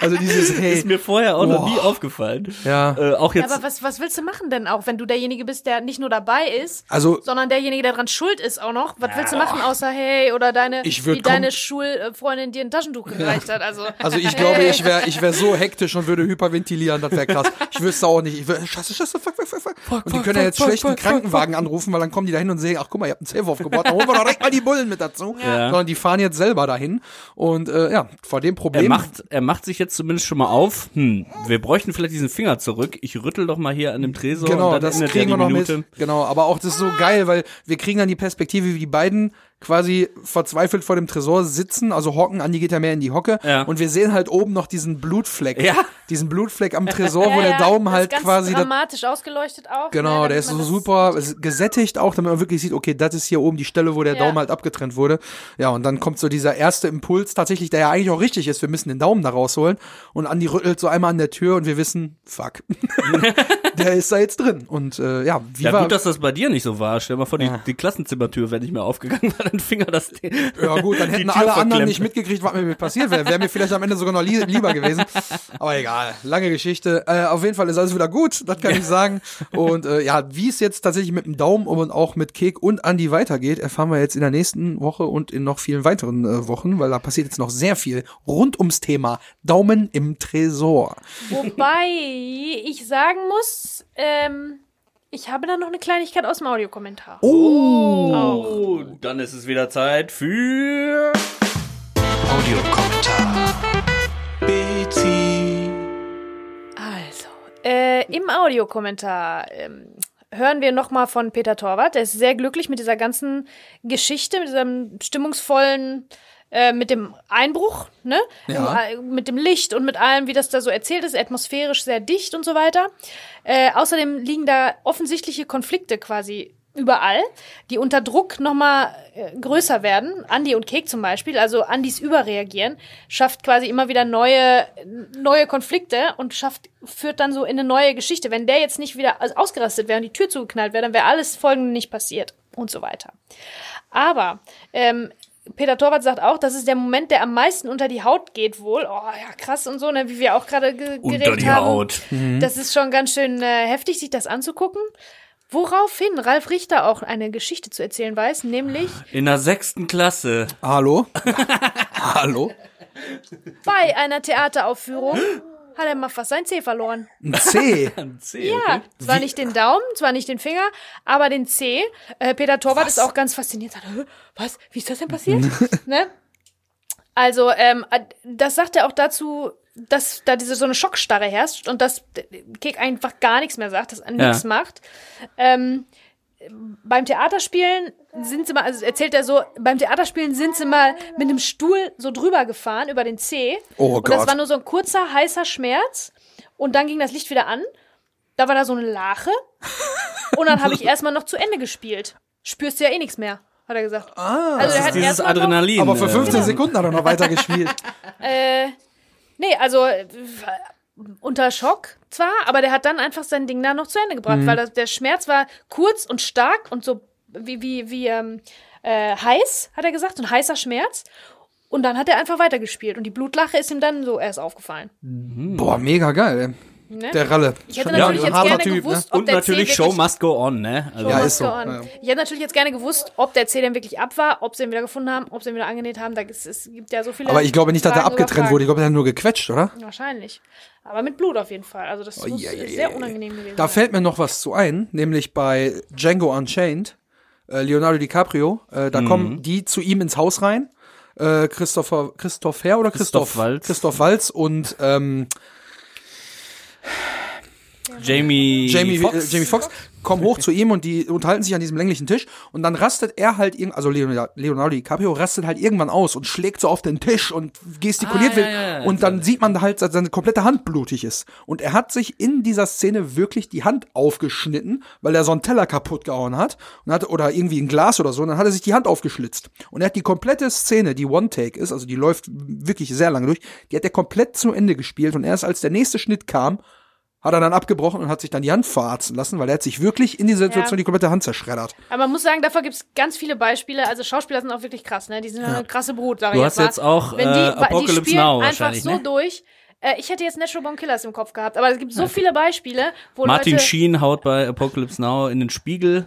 [SPEAKER 1] also dieses Hey.
[SPEAKER 3] Ist mir vorher auch noch
[SPEAKER 1] Boah.
[SPEAKER 3] nie aufgefallen.
[SPEAKER 1] Ja.
[SPEAKER 3] Äh, auch
[SPEAKER 2] Ja,
[SPEAKER 3] jetzt.
[SPEAKER 2] aber was, was willst du machen denn auch, wenn du derjenige bist, der nicht nur dabei ist,
[SPEAKER 1] Also,
[SPEAKER 2] sondern derjenige, der dran schuld ist auch noch? Was willst du machen, außer hey, oder deine,
[SPEAKER 1] Ich
[SPEAKER 2] wie deine Schulfreundin dir ein Taschentuch gereicht hat? Also,
[SPEAKER 1] also ich glaube, ich wäre ich wär so hektisch und würde hyperventilieren, das wäre krass. Ich wüsste auch nicht. Ich wär, scheiße, scheiße, fuck, fuck, fuck, fuck. Und die können ja jetzt schlecht einen Krankenwagen anrufen, weil dann kommen die da hin und sehen, ach guck mal, ihr habt einen Safe aufgebaut, dann holen wir doch direkt mal die Bullen mit dazu.
[SPEAKER 3] Ja.
[SPEAKER 1] Sondern die fahren jetzt selber dahin. Und äh, ja, vor dem Problem.
[SPEAKER 3] Er macht, er macht sich jetzt zumindest schon mal auf. Hm, wir bräuchten vielleicht diesen Finger zurück. Ich rüttel doch mal hier an dem Tresor.
[SPEAKER 1] Genau,
[SPEAKER 3] und dann
[SPEAKER 1] das kriegen wir noch
[SPEAKER 3] Minute.
[SPEAKER 1] mit. Genau, aber auch das ist so geil, weil wir kriegen dann die Perspektive, wie die beiden quasi verzweifelt vor dem Tresor sitzen, also hocken, Andi geht ja mehr in die Hocke
[SPEAKER 3] Ja.
[SPEAKER 1] und wir sehen halt oben noch diesen Blutfleck.
[SPEAKER 3] Ja.
[SPEAKER 1] Diesen Blutfleck am Tresor, wo
[SPEAKER 2] Ja,
[SPEAKER 1] der
[SPEAKER 2] ja,
[SPEAKER 1] Daumen halt
[SPEAKER 2] ganz
[SPEAKER 1] quasi das
[SPEAKER 2] dramatisch ausgeleuchtet auch.
[SPEAKER 1] Genau,
[SPEAKER 2] ne,
[SPEAKER 1] der ist so super gesättigt auch, damit man wirklich sieht, okay, das ist hier oben die Stelle, wo der
[SPEAKER 2] Ja.
[SPEAKER 1] Daumen halt abgetrennt wurde. Ja, und dann kommt so dieser erste Impuls tatsächlich, der ja eigentlich auch richtig ist, wir müssen den Daumen da rausholen und Andi rüttelt so einmal an der Tür und wir wissen, fuck, der ist da jetzt drin. Und äh, ja, wie
[SPEAKER 3] Ja,
[SPEAKER 1] war
[SPEAKER 3] gut, dass das bei dir nicht so war. Stell mal vor, die, die Klassenzimmertür wäre nicht mehr aufgegangen, dein Finger das.
[SPEAKER 1] Ja gut, dann hätten alle anderen
[SPEAKER 3] verklemmt.
[SPEAKER 1] nicht mitgekriegt, was mir passiert wäre. Wäre mir vielleicht am Ende sogar noch lie lieber gewesen. Aber egal, lange Geschichte. Äh, auf jeden Fall ist alles wieder gut, das kann ich sagen. Und äh, ja, wie es jetzt tatsächlich mit dem Daumen und auch mit Kek und Andi weitergeht, erfahren wir jetzt in der nächsten Woche und in noch vielen weiteren äh, Wochen, weil da passiert jetzt noch sehr viel rund ums Thema Daumen im Tresor.
[SPEAKER 2] Wobei ich sagen muss, ähm, ich habe da noch eine Kleinigkeit aus dem Audiokommentar.
[SPEAKER 3] Oh, dann ist es wieder Zeit für.
[SPEAKER 4] Audiokommentar. Bezi.
[SPEAKER 2] Also, äh, im Audiokommentar ähm, hören wir nochmal von Peter Torwart. Der ist sehr glücklich mit dieser ganzen Geschichte, mit diesem stimmungsvollen, äh, mit dem Einbruch, ne?
[SPEAKER 1] Ja.
[SPEAKER 2] Im, äh, mit dem Licht und mit allem, wie das da so erzählt ist, atmosphärisch sehr dicht und so weiter. Äh, außerdem liegen da offensichtliche Konflikte quasi überall, die unter Druck nochmal äh, größer werden. Andi und Kek zum Beispiel, also Andis Überreagieren, schafft quasi immer wieder neue, neue Konflikte und schafft, führt dann so in eine neue Geschichte. Wenn der jetzt nicht wieder ausgerastet wäre und die Tür zugeknallt wäre, dann wäre alles folgende nicht passiert und so weiter. Aber ähm, Peter Torwart sagt auch, das ist der Moment, der am meisten unter die Haut geht wohl. Oh ja, krass und so, ne, wie wir auch gerade ge
[SPEAKER 3] Unter
[SPEAKER 2] geredet
[SPEAKER 3] die
[SPEAKER 2] haben.
[SPEAKER 3] Haut.
[SPEAKER 2] Das ist schon ganz schön äh, heftig, sich das anzugucken. Woraufhin Ralf Richter auch eine Geschichte zu erzählen weiß, nämlich
[SPEAKER 3] In der sechsten Klasse.
[SPEAKER 1] Hallo? Hallo?
[SPEAKER 2] bei einer Theateraufführung hat er mal fast sein Zeh verloren.
[SPEAKER 1] Ein C.
[SPEAKER 2] Ja, zwar nicht den Daumen, zwar nicht den Finger, aber den Zeh. Äh, Peter Torwart ist auch ganz fasziniert. Sagt, "Hä, was? Wie ist das denn passiert? ne? Also, ähm, äh, das sagt er auch dazu, dass da diese so eine Schockstarre herrscht und dass Kek einfach gar nichts mehr sagt, dass er nichts macht. Ähm, beim Theaterspielen sind sie mal, also erzählt er so, beim Theaterspielen sind sie mal mit einem Stuhl so drüber gefahren über den Zeh.
[SPEAKER 1] Oh
[SPEAKER 2] und das
[SPEAKER 1] Gott.
[SPEAKER 2] war nur so ein kurzer, heißer Schmerz. Und dann ging das Licht wieder an. Da war da so eine Lache. Und dann habe ich erstmal noch zu Ende gespielt. Spürst du ja eh nichts mehr, hat er gesagt. Ah, also er hat
[SPEAKER 3] Dieses
[SPEAKER 2] erstmal noch-
[SPEAKER 3] Adrenalin.
[SPEAKER 1] Aber für
[SPEAKER 3] äh,
[SPEAKER 1] 15 Sekunden hat er noch weiter gespielt.
[SPEAKER 2] Äh, nee, also äh, unter Schock zwar, aber der hat dann einfach sein Ding da noch zu Ende gebracht, weil das, der Schmerz war kurz und stark und so wie, wie, wie ähm, äh, heiß, hat er gesagt, so ein heißer Schmerz. Und dann hat er einfach weitergespielt. Und die Blutlache ist ihm dann so erst aufgefallen.
[SPEAKER 1] Boah, mega geil, ey.
[SPEAKER 2] Ne?
[SPEAKER 1] Der Ralle.
[SPEAKER 2] Ich hätte
[SPEAKER 1] Schon-
[SPEAKER 2] natürlich jetzt
[SPEAKER 1] harter
[SPEAKER 2] gerne
[SPEAKER 1] Typ,
[SPEAKER 2] gewusst,
[SPEAKER 1] ne?
[SPEAKER 2] ob
[SPEAKER 3] Und
[SPEAKER 2] der
[SPEAKER 3] natürlich
[SPEAKER 2] C
[SPEAKER 3] Show must go on, ne? Also,
[SPEAKER 1] Ja,
[SPEAKER 2] Show
[SPEAKER 1] ist so,
[SPEAKER 2] must go on.
[SPEAKER 1] ja.
[SPEAKER 2] Ich hätte natürlich jetzt gerne gewusst, ob der C denn wirklich ab war, ob sie ihn wieder gefunden haben, ob sie ihn wieder angenäht haben. Da gibt es, gibt ja so viele.
[SPEAKER 1] Aber ich glaube nicht, dass er abgetrennt wurde. Ich glaube, er hat nur gequetscht, oder?
[SPEAKER 2] Wahrscheinlich. Aber mit Blut auf jeden Fall. Also das muss
[SPEAKER 1] ja, ja,
[SPEAKER 2] sehr
[SPEAKER 1] ja.
[SPEAKER 2] unangenehm gewesen
[SPEAKER 1] Da
[SPEAKER 2] sein.
[SPEAKER 1] fällt mir noch was zu ein, nämlich bei Django Unchained, äh, Leonardo DiCaprio, äh,
[SPEAKER 3] Mhm.
[SPEAKER 1] da kommen die zu ihm ins Haus rein. Äh, Christopher, Christopher oder Christoph?
[SPEAKER 3] Christoph Waltz.
[SPEAKER 1] Christoph Waltz und ähm,
[SPEAKER 3] Jamie,
[SPEAKER 1] Jamie. Fox, äh, Jamie Foxx kommen hoch zu ihm und die unterhalten sich an diesem länglichen Tisch und dann rastet er halt irgend, also Leonardo, Leonardo DiCaprio rastet halt irgendwann aus und schlägt so auf den Tisch und gestikuliert
[SPEAKER 3] Ah,
[SPEAKER 1] will
[SPEAKER 3] ja, ja,
[SPEAKER 1] und dann sieht man halt, dass seine komplette Hand blutig ist. Und er hat sich in dieser Szene wirklich die Hand aufgeschnitten, weil er so einen Teller kaputt gehauen hat und hatte oder irgendwie ein Glas oder so und dann hat er sich die Hand aufgeschlitzt. Und er hat die komplette Szene, die One Take ist, also die läuft wirklich sehr lange durch, die hat er komplett zu Ende gespielt und erst als der nächste Schnitt kam, hat er dann abgebrochen und hat sich dann die Hand verarzen lassen, weil er hat sich wirklich in dieser Situation
[SPEAKER 2] Ja.
[SPEAKER 1] die komplette Hand zerschreddert.
[SPEAKER 2] Aber man muss sagen, davor gibt es ganz viele Beispiele. Also Schauspieler sind auch wirklich krass, ne? Die sind eine krasse Brut, sag
[SPEAKER 3] Du
[SPEAKER 2] ich
[SPEAKER 3] hast
[SPEAKER 2] mal.
[SPEAKER 3] jetzt auch,
[SPEAKER 2] Wenn die,
[SPEAKER 3] äh,
[SPEAKER 2] die
[SPEAKER 3] Apocalypse
[SPEAKER 2] spielen
[SPEAKER 3] Now
[SPEAKER 2] einfach
[SPEAKER 3] wahrscheinlich,
[SPEAKER 2] so
[SPEAKER 3] ne?
[SPEAKER 2] durch. Äh, ich hätte jetzt Natural Born Killers im Kopf gehabt, aber es gibt so viele Beispiele, wo
[SPEAKER 3] Martin
[SPEAKER 2] Leute
[SPEAKER 3] Sheen haut bei Apocalypse Now in den Spiegel,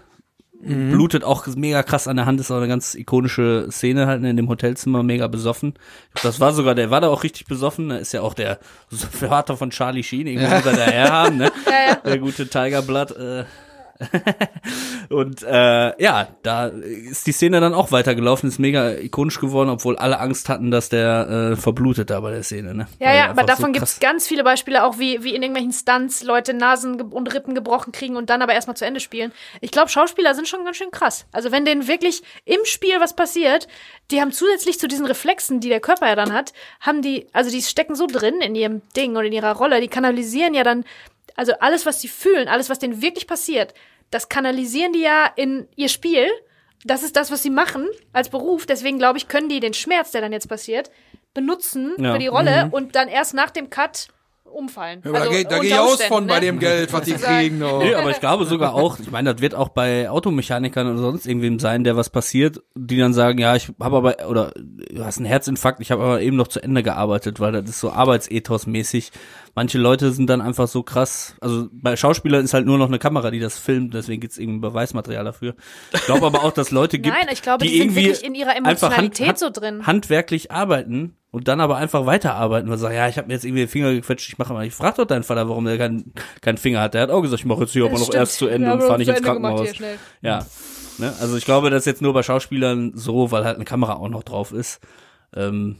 [SPEAKER 1] Mhm.
[SPEAKER 3] blutet auch mega krass an der Hand, ist auch eine ganz ikonische Szene halt in dem Hotelzimmer, mega besoffen. Das war sogar, der war da auch richtig besoffen, da ist ja auch der Vater von Charlie Sheen, irgendwo muss er daher haben, ne? Der gute Tiger Blood, äh. Und äh, ja, da ist die Szene dann auch weitergelaufen, ist mega ikonisch geworden, obwohl alle Angst hatten, dass der äh, verblutet da bei der Szene. Ne?
[SPEAKER 2] Ja,
[SPEAKER 3] Weil
[SPEAKER 2] ja,
[SPEAKER 3] er
[SPEAKER 2] aber
[SPEAKER 3] einfach so
[SPEAKER 2] davon gibt es ganz viele Beispiele, auch wie, wie in irgendwelchen Stunts Leute Nasen und Rippen gebrochen kriegen und dann aber erstmal zu Ende spielen. Ich glaube, Schauspieler sind schon ganz schön krass. Also wenn denen wirklich im Spiel was passiert, die haben zusätzlich zu diesen Reflexen, die der Körper ja dann hat, haben die, also die stecken so drin in ihrem Ding oder in ihrer Rolle, die kanalisieren ja dann, also alles, was sie fühlen, alles, was denen wirklich passiert, das kanalisieren die ja in ihr Spiel. Das ist das, was sie machen als Beruf. Deswegen glaube ich, können die den Schmerz, der dann jetzt passiert, benutzen
[SPEAKER 3] Ja.
[SPEAKER 2] für die Rolle und dann erst nach dem Cut umfallen.
[SPEAKER 1] Ja,
[SPEAKER 2] Also
[SPEAKER 1] da geht, da
[SPEAKER 2] unter
[SPEAKER 1] geh ich aus von bei
[SPEAKER 2] ne?
[SPEAKER 1] dem Geld, was die kriegen. Oh.
[SPEAKER 3] Nee, aber ich glaube sogar auch, ich meine, das wird auch bei Automechanikern oder sonst irgendwem sein, der was passiert, die dann sagen, ja, ich habe aber, oder du hast einen Herzinfarkt, ich habe aber eben noch zu Ende gearbeitet, weil das ist so Arbeitsethos-mäßig. Manche Leute sind dann einfach so krass, also bei Schauspielern ist halt nur noch eine Kamera, die das filmt, deswegen gibt's irgendwie Beweismaterial dafür. Ich glaube aber auch, dass Leute gibt,
[SPEAKER 2] Nein, ich glaube,
[SPEAKER 3] die,
[SPEAKER 2] die sind
[SPEAKER 3] irgendwie
[SPEAKER 2] wirklich in ihrer Emotionalität so drin.
[SPEAKER 3] handwerklich arbeiten und dann aber einfach weiterarbeiten, weil sie sagen, ja, ich habe mir jetzt irgendwie den Finger gequetscht, ich mache mal, ich frag doch deinen Vater, warum der keinen keinen Finger hat. Der hat auch gesagt, ich mache jetzt hier aber noch erst zu Ende
[SPEAKER 2] Ja,
[SPEAKER 3] und fahre nicht ins Krankenhaus. Ja. Ne? Also ich glaube, das ist jetzt nur bei Schauspielern so, weil halt eine Kamera auch noch drauf ist. Ähm,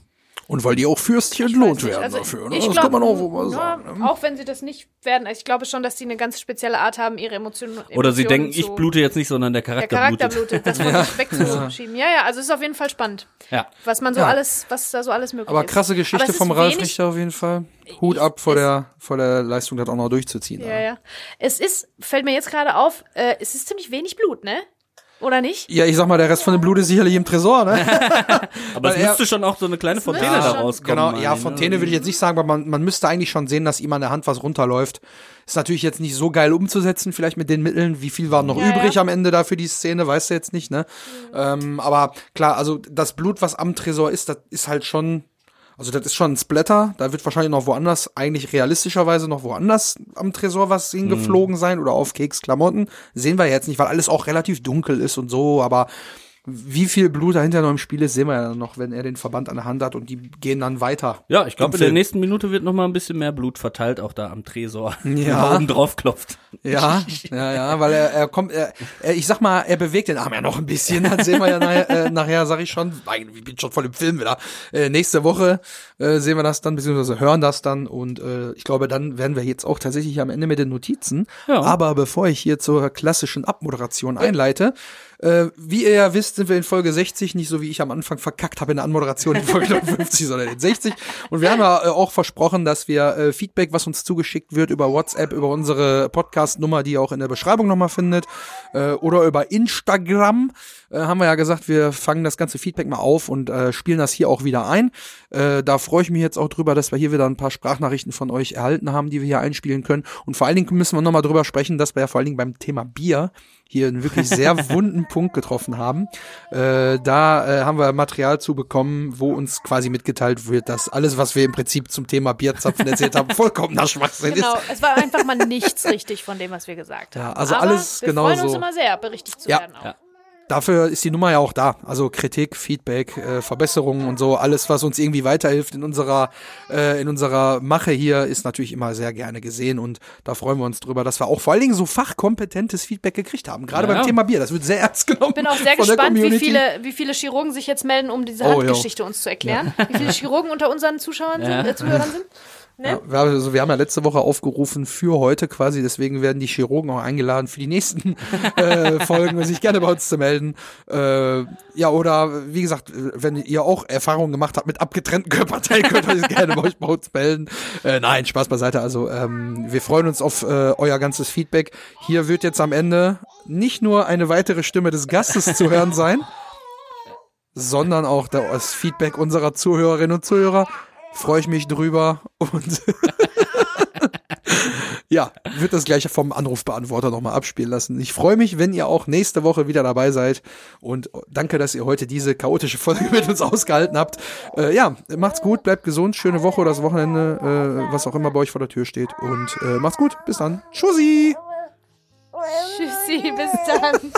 [SPEAKER 1] Und weil die auch fürstlich entlohnt werden
[SPEAKER 2] Also,
[SPEAKER 1] dafür. Ne?
[SPEAKER 2] ich
[SPEAKER 1] Das
[SPEAKER 2] glaub,
[SPEAKER 1] kann man auch wohl mal
[SPEAKER 2] ja,
[SPEAKER 1] sagen. Ne?
[SPEAKER 2] Auch wenn sie das nicht werden. Also ich glaube schon, dass sie eine ganz spezielle Art haben, ihre Emotionen
[SPEAKER 3] oder sie
[SPEAKER 2] Emotionen
[SPEAKER 3] denken, ich blute jetzt nicht, sondern der
[SPEAKER 2] Der
[SPEAKER 3] Charakter,
[SPEAKER 2] Charakter
[SPEAKER 3] blutet.
[SPEAKER 2] blutet, das von sich wegzuschieben. Ja, ja, also es ist auf jeden Fall spannend,
[SPEAKER 3] Ja.
[SPEAKER 2] was man so
[SPEAKER 1] Ja.
[SPEAKER 2] alles, was da so alles möglich
[SPEAKER 1] Aber
[SPEAKER 2] ist.
[SPEAKER 1] krasse
[SPEAKER 2] Aber
[SPEAKER 1] Geschichte
[SPEAKER 2] es ist
[SPEAKER 1] vom Ralf Richter auf jeden Fall. Hut ab vor der, vor der Leistung, das auch noch durchzuziehen.
[SPEAKER 2] Ja, ja. Es ist, fällt mir jetzt gerade auf, äh, es ist ziemlich wenig Blut, ne? Oder nicht?
[SPEAKER 1] Ja, ich sag mal, der Rest von dem Blut ist sicherlich im Tresor, ne?
[SPEAKER 3] Aber es müsste schon auch so eine kleine Fontäne
[SPEAKER 2] müsste
[SPEAKER 3] da rauskommen.
[SPEAKER 1] Genau, ja,
[SPEAKER 3] ich,
[SPEAKER 1] Fontäne
[SPEAKER 3] ne?
[SPEAKER 1] würde ich jetzt nicht sagen, aber man, man müsste eigentlich schon sehen, dass ihm an der Hand was runterläuft. Ist natürlich jetzt nicht so geil umzusetzen, vielleicht mit den Mitteln. Wie viel war noch
[SPEAKER 2] Ja,
[SPEAKER 1] übrig
[SPEAKER 2] ja.
[SPEAKER 1] am Ende da für die Szene, weißt du jetzt nicht, ne? Ähm, aber klar, also das Blut, was am Tresor ist, das ist halt schon, also das ist schon ein Splatter. Da wird wahrscheinlich noch woanders, eigentlich realistischerweise noch woanders am Tresor was hingeflogen sein oder auf Keks Klamotten. Sehen wir jetzt nicht, weil alles auch relativ dunkel ist und so, aber wie viel Blut dahinter noch im Spiel ist, sehen wir ja dann noch, wenn er den Verband an der Hand hat und die gehen dann weiter.
[SPEAKER 3] Ja, ich glaube, in der nächsten Minute wird noch mal ein bisschen mehr Blut verteilt, auch da am Tresor.
[SPEAKER 1] Ja.
[SPEAKER 3] Oben drauf klopft.
[SPEAKER 1] Ja, ja, ja, weil er, er kommt, er, er, ich sag mal, er bewegt den Arm ja noch ein bisschen. Das sehen wir ja nachher, äh, nachher sag ich schon, nein, ich bin schon voll im Film wieder. Äh, nächste Woche äh, sehen wir das dann, beziehungsweise hören das dann und äh, ich glaube, dann werden wir jetzt auch tatsächlich am Ende mit den Notizen.
[SPEAKER 3] Ja.
[SPEAKER 1] Aber bevor ich hier zur klassischen Abmoderation einleite, äh, wie ihr ja wisst, sind wir in Folge 60, nicht so wie ich am Anfang verkackt habe in der Anmoderation in Folge 50, sondern in 60. Und wir haben ja äh, auch versprochen, dass wir äh, Feedback, was uns zugeschickt wird über WhatsApp, über unsere Podcast-Nummer, die ihr auch in der Beschreibung nochmal findet, äh, oder über Instagram, äh, haben wir ja gesagt, wir fangen das ganze Feedback mal auf und äh, spielen das hier auch wieder ein. Äh, da freue ich mich jetzt auch drüber, dass wir hier wieder ein paar Sprachnachrichten von euch erhalten haben, die wir hier einspielen können. Und vor allen Dingen müssen wir nochmal drüber sprechen, dass wir ja vor allen Dingen beim Thema Bier hier einen wirklich sehr wunden Punkt getroffen haben. Äh, da äh, haben wir Material zu bekommen, wo uns quasi mitgeteilt wird, dass alles, was wir im Prinzip zum Thema Bierzapfen erzählt haben, vollkommener Schwachsinn
[SPEAKER 2] Genau,
[SPEAKER 1] ist.
[SPEAKER 2] es war einfach mal nichts richtig von dem, was wir gesagt
[SPEAKER 1] Ja,
[SPEAKER 2] haben.
[SPEAKER 1] also
[SPEAKER 2] Aber
[SPEAKER 1] alles
[SPEAKER 2] wir
[SPEAKER 1] genau
[SPEAKER 2] freuen uns
[SPEAKER 1] so.
[SPEAKER 2] immer sehr, berichtigt zu
[SPEAKER 1] Ja.
[SPEAKER 2] werden auch.
[SPEAKER 3] Ja.
[SPEAKER 1] Dafür ist die Nummer ja auch da. Also Kritik, Feedback, äh, Verbesserungen und so, alles, was uns irgendwie weiterhilft in unserer, äh, in unserer Mache hier, ist natürlich immer sehr gerne gesehen und da freuen wir uns drüber, dass wir auch vor allen Dingen so fachkompetentes Feedback gekriegt haben. Gerade
[SPEAKER 3] Ja.
[SPEAKER 1] beim Thema Bier, das wird sehr ernst genommen.
[SPEAKER 2] Ich bin auch sehr gespannt, wie viele, wie viele Chirurgen sich jetzt melden, um diese
[SPEAKER 1] Oh,
[SPEAKER 2] Handgeschichte uns zu erklären. Wie viele Chirurgen unter unseren Zuschauern sind,
[SPEAKER 3] Ja.
[SPEAKER 2] äh, Zuhörern sind? Ne?
[SPEAKER 1] Ja, wir, haben, also wir haben ja letzte Woche aufgerufen für heute quasi, deswegen werden die Chirurgen auch eingeladen für die nächsten äh, Folgen, sich gerne bei uns zu melden. Äh, ja, oder wie gesagt, wenn ihr auch Erfahrungen gemacht habt mit abgetrennten Körperteilen, könnt ihr euch gerne bei euch bei uns melden. Äh, nein, Spaß beiseite. Also ähm, wir freuen uns auf äh, euer ganzes Feedback. Hier wird jetzt am Ende nicht nur eine weitere Stimme des Gastes zu hören sein, sondern auch das Feedback unserer Zuhörerinnen und Zuhörer. Freue ich mich drüber und ja, wird das gleiche vom Anrufbeantworter nochmal abspielen lassen. Ich freue mich, wenn ihr auch nächste Woche wieder dabei seid und danke, dass ihr heute diese chaotische Folge mit uns ausgehalten habt. Äh, ja, macht's gut, bleibt gesund, schöne Woche oder das Wochenende, äh, was auch immer bei euch vor der Tür steht und äh, macht's gut, bis dann. Tschüssi!
[SPEAKER 2] Tschüssi, bis dann.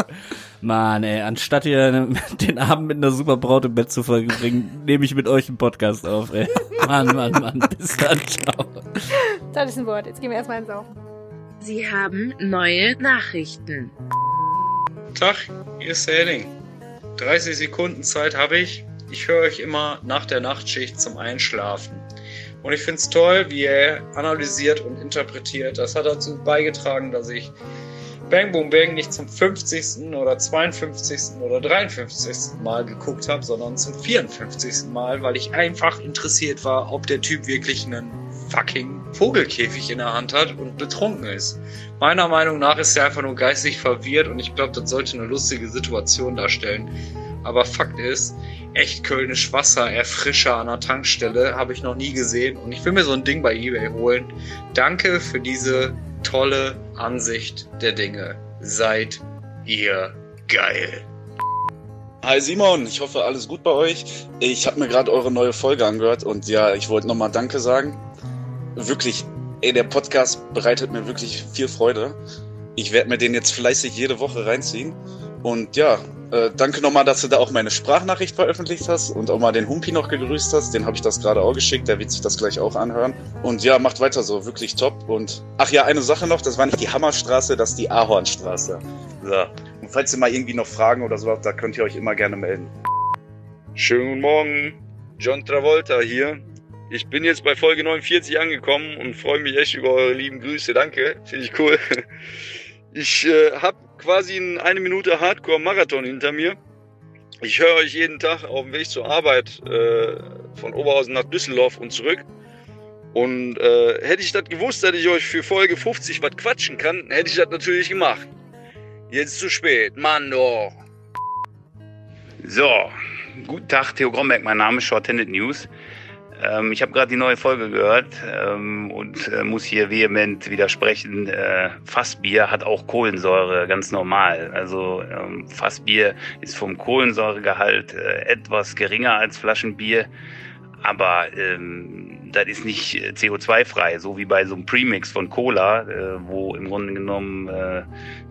[SPEAKER 3] Mann, ey, anstatt ihr den Abend mit einer super Braut im Bett zu verbringen, nehme ich mit euch einen Podcast auf, ey. Mann, Mann, Mann, bis dann, ciao.
[SPEAKER 2] Das ist ein Wort. Jetzt gehen wir erstmal ins Saufen.
[SPEAKER 4] Sie haben neue Nachrichten.
[SPEAKER 5] Tag, hier ist der Henning. 30 Sekunden Zeit habe ich. Ich höre euch immer nach der Nachtschicht zum Einschlafen. Und ich finde es toll, wie er analysiert und interpretiert. Das hat dazu beigetragen, dass ich Bang Boom Bang nicht zum 50. oder 52. oder 53. Mal geguckt habe, sondern zum 54. Mal, weil ich einfach interessiert war, ob der Typ wirklich einen fucking Vogelkäfig in der Hand hat und betrunken ist. Meiner Meinung nach ist er einfach nur geistig verwirrt und ich glaube, das sollte eine lustige Situation darstellen. Aber Fakt ist, echt Kölnisch Wasser, Erfrischer an der Tankstelle, habe ich noch nie gesehen und ich will mir so ein Ding bei eBay holen. Danke für diese tolle Ansicht der Dinge. Seid ihr geil.
[SPEAKER 6] Hi Simon, ich hoffe alles gut bei euch. Ich habe mir gerade eure neue Folge angehört und ja, ich wollte nochmal Danke sagen. Wirklich, ey, der Podcast bereitet mir wirklich viel Freude. Ich werde mir den jetzt fleißig jede Woche reinziehen. Und ja, äh, danke nochmal, dass du da auch meine Sprachnachricht veröffentlicht hast und auch mal den Humpi noch gegrüßt hast. Den habe ich das gerade auch geschickt, der wird sich das gleich auch anhören. Und ja, macht weiter so, wirklich top. Und ach ja, eine Sache noch, das war nicht die Hammerstraße, das ist die Ahornstraße. So. Und falls ihr mal irgendwie noch Fragen oder so habt, da könnt ihr euch immer gerne melden.
[SPEAKER 7] Schönen guten Morgen, John Travolta hier. Ich bin jetzt bei Folge 49 angekommen und freue mich echt über eure lieben Grüße. Danke, finde ich cool. Ich äh, habe quasi einen eine Minute Hardcore-Marathon hinter mir. Ich höre euch jeden Tag auf dem Weg zur Arbeit äh, von Oberhausen nach Düsseldorf und zurück. Und äh, hätte ich das gewusst, dass ich euch für Folge 50 was quatschen kann, hätte ich das natürlich gemacht. Jetzt zu spät, Mann doch.
[SPEAKER 8] So, guten Tag, Theo Gromberg, mein Name ist Shorthanded News. Ähm, ich habe gerade die neue Folge gehört ähm, und äh, muss hier vehement widersprechen. Äh, Fassbier hat auch Kohlensäure, ganz normal. Also ähm, Fassbier ist vom Kohlensäuregehalt äh, etwas geringer als Flaschenbier, aber ähm, das ist nicht äh, CO2-frei, so wie bei so einem Premix von Cola, äh, wo im Grunde genommen äh,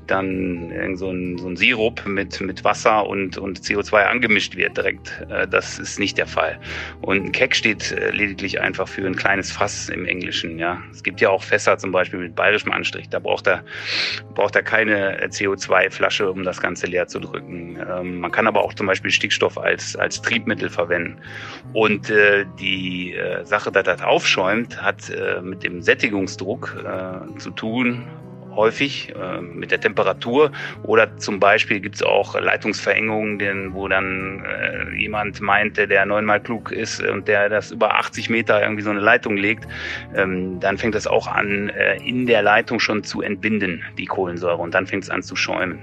[SPEAKER 8] dann irgend so ein, so ein Sirup mit, mit Wasser und, und CO2 angemischt wird direkt. Äh, das ist nicht der Fall. Und ein Keck steht äh, lediglich einfach für ein kleines Fass im Englischen. Ja, Es gibt ja auch Fässer zum Beispiel mit bayerischem Anstrich. Da braucht er, braucht er keine äh, CO2-Flasche, um das Ganze leer zu drücken. Ähm, man kann aber auch zum Beispiel Stickstoff als, als Triebmittel verwenden. Und die Sache, dass das aufschäumt, hat äh, mit dem Sättigungsdruck äh, zu tun häufig äh, mit der Temperatur oder zum Beispiel gibt es auch Leitungsverengungen, denn, wo dann äh, jemand meinte, der neunmal klug ist und der das über 80 Meter irgendwie so eine Leitung legt, ähm, dann fängt das auch an, äh, in der Leitung schon zu entbinden, die Kohlensäure, und dann fängt es an zu schäumen.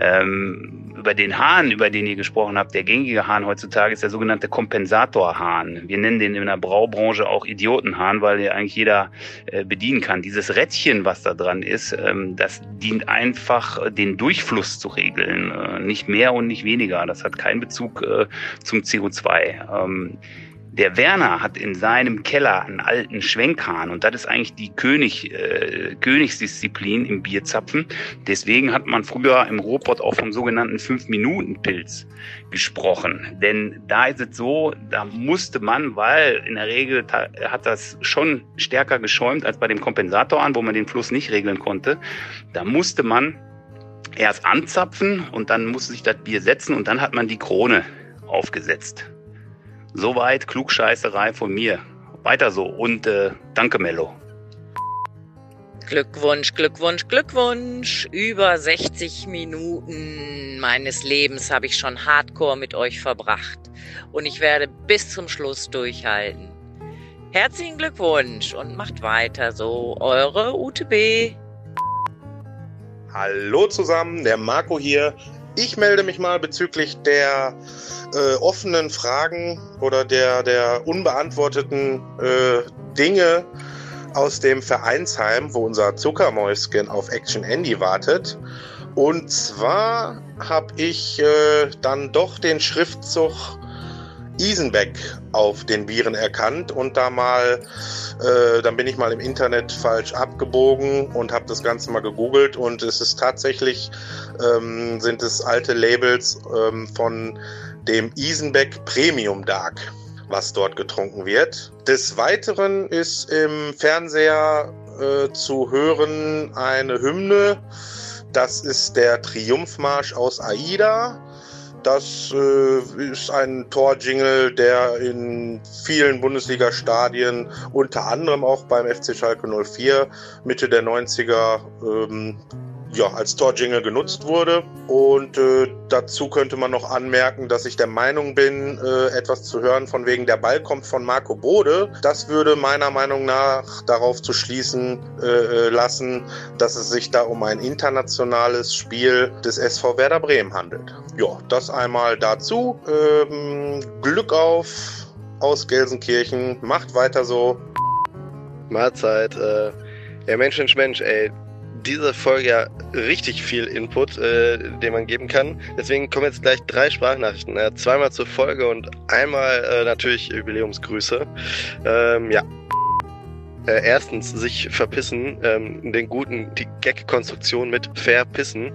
[SPEAKER 8] Ähm, über den Hahn, über den ihr gesprochen habt, der gängige Hahn heutzutage ist der sogenannte Kompensatorhahn. Wir nennen den in der Braubranche auch Idiotenhahn, weil der eigentlich jeder äh, bedienen kann. Dieses Rädchen, was da dran ist, ähm, das dient einfach, den Durchfluss zu regeln. Äh, nicht mehr und nicht weniger. Das hat keinen Bezug äh, zum CO2. Ähm, der Werner hat in seinem Keller einen alten Schwenkhahn und das ist eigentlich die König, äh, Königsdisziplin im Bierzapfen. Deswegen hat man früher im Robot auch vom sogenannten Fünf-Minuten-Pilz gesprochen. Denn da ist es so, da musste man, weil in der Regel hat das schon stärker geschäumt als bei dem Kompensator an, wo man den Fluss nicht regeln konnte, da musste man erst anzapfen und dann musste sich das Bier setzen und dann hat man die Krone aufgesetzt. Soweit Klugscheißerei von mir. Weiter so und äh, danke Mello.
[SPEAKER 9] Glückwunsch, Glückwunsch, Glückwunsch. Über 60 Minuten meines Lebens habe ich schon hardcore mit euch verbracht. Und ich werde bis zum Schluss durchhalten. Herzlichen Glückwunsch und macht weiter so. Eure UTB.
[SPEAKER 10] Hallo zusammen, der Marco hier. Ich melde mich mal bezüglich der äh, offenen Fragen oder der, der unbeantworteten äh, Dinge aus dem Vereinsheim, wo unser Zuckermäuschen auf Action Andy wartet. Und zwar habe ich äh, dann doch den Schriftzug Isenbeck auf den Bieren erkannt und da mal, äh, dann bin ich mal im Internet falsch abgebogen und habe das Ganze mal gegoogelt und es ist tatsächlich, ähm, sind es alte Labels ähm, von dem Isenbeck Premium Dark was dort getrunken wird. Des Weiteren ist im Fernseher äh, zu hören eine Hymne. Das ist der Triumphmarsch aus Aida. Das äh, ist ein Torjingle, der in vielen Bundesliga-Stadien, unter anderem auch beim FC Schalke 04, Mitte der 90er ähm, ja, als Torjingle genutzt wurde. Und äh, dazu könnte man noch anmerken, dass ich der Meinung bin, äh, etwas zu hören von wegen der Ball kommt von Marco Bode. Das würde meiner Meinung nach darauf zu schließen äh, äh lassen, dass es sich da um ein internationales Spiel des SV Werder Bremen handelt. Ja, das einmal dazu. Ähm, Glück auf aus Gelsenkirchen. Macht weiter so.
[SPEAKER 11] Mahlzeit. Äh, ja, Mensch, Mensch, Mensch, ey diese Folge ja richtig viel Input, äh, den man geben kann. Deswegen kommen jetzt gleich drei Sprachnachrichten. Äh, zweimal zur Folge und einmal äh, natürlich Jubiläumsgrüße. Ähm, ja. Äh, erstens sich verpissen, ähm, den guten, die Gag-Konstruktion mit verpissen.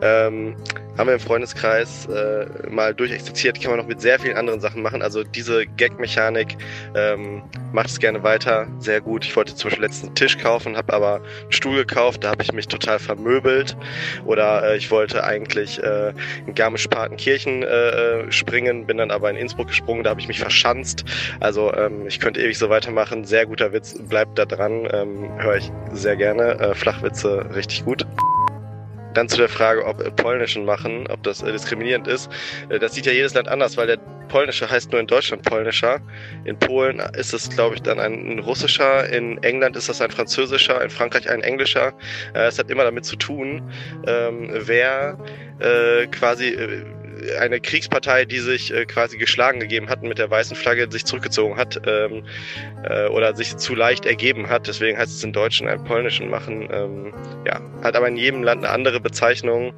[SPEAKER 11] Ähm, haben wir im Freundeskreis äh, mal durchexerziert, kann man noch mit sehr vielen anderen Sachen machen. Also diese Gag-Mechanik ähm, macht es gerne weiter, sehr gut. Ich wollte zum Beispiel letztens einen Tisch kaufen, habe aber einen Stuhl gekauft, da habe ich mich total vermöbelt. Oder äh, ich wollte eigentlich äh, in Garmisch-Partenkirchen äh, äh, springen, bin dann aber in Innsbruck gesprungen, da habe ich mich verschanzt. Also ähm, ich könnte ewig so weitermachen. Sehr guter Witz, bleibt da dran, ähm, höre ich sehr gerne. Äh, Flachwitze richtig gut. Dann zu der Frage, ob äh, Polnischen machen, ob das äh, diskriminierend ist. Äh, das sieht ja jedes Land anders, weil der Polnische heißt nur in Deutschland Polnischer. In Polen ist es, glaube ich, dann ein, russischer. In England ist das ein französischer. In Frankreich ein englischer. Es hat immer damit zu tun, ähm, wer quasi eine Kriegspartei, die sich äh, quasi geschlagen gegeben hat und mit der weißen Flagge sich zurückgezogen hat ähm, äh, oder sich zu leicht ergeben hat. Deswegen heißt es in Deutschen ein polnischen machen. Ähm, ja, hat aber in jedem Land eine andere Bezeichnung.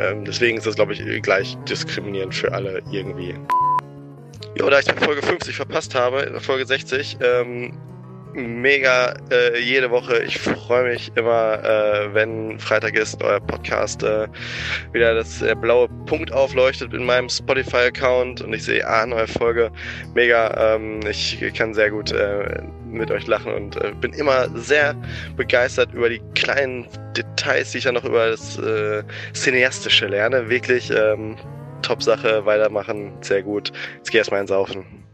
[SPEAKER 11] Ähm, deswegen ist das, glaube ich, gleich diskriminierend für alle irgendwie. Ja, da ich Folge 50 verpasst habe, Folge 60, ähm, mega äh, jede Woche. Ich freue mich immer, äh, wenn Freitag ist, euer Podcast äh, wieder das äh, blaue Punkt aufleuchtet in meinem Spotify-Account und ich sehe, ah, neue Folge. Mega. Ähm, ich kann sehr gut äh, mit euch lachen und äh, bin immer sehr begeistert über die kleinen Details, die ich dann noch über das äh, Cineastische lerne. Wirklich ähm, Top-Sache, weitermachen, sehr gut. Jetzt geh erstmal ins Saufen.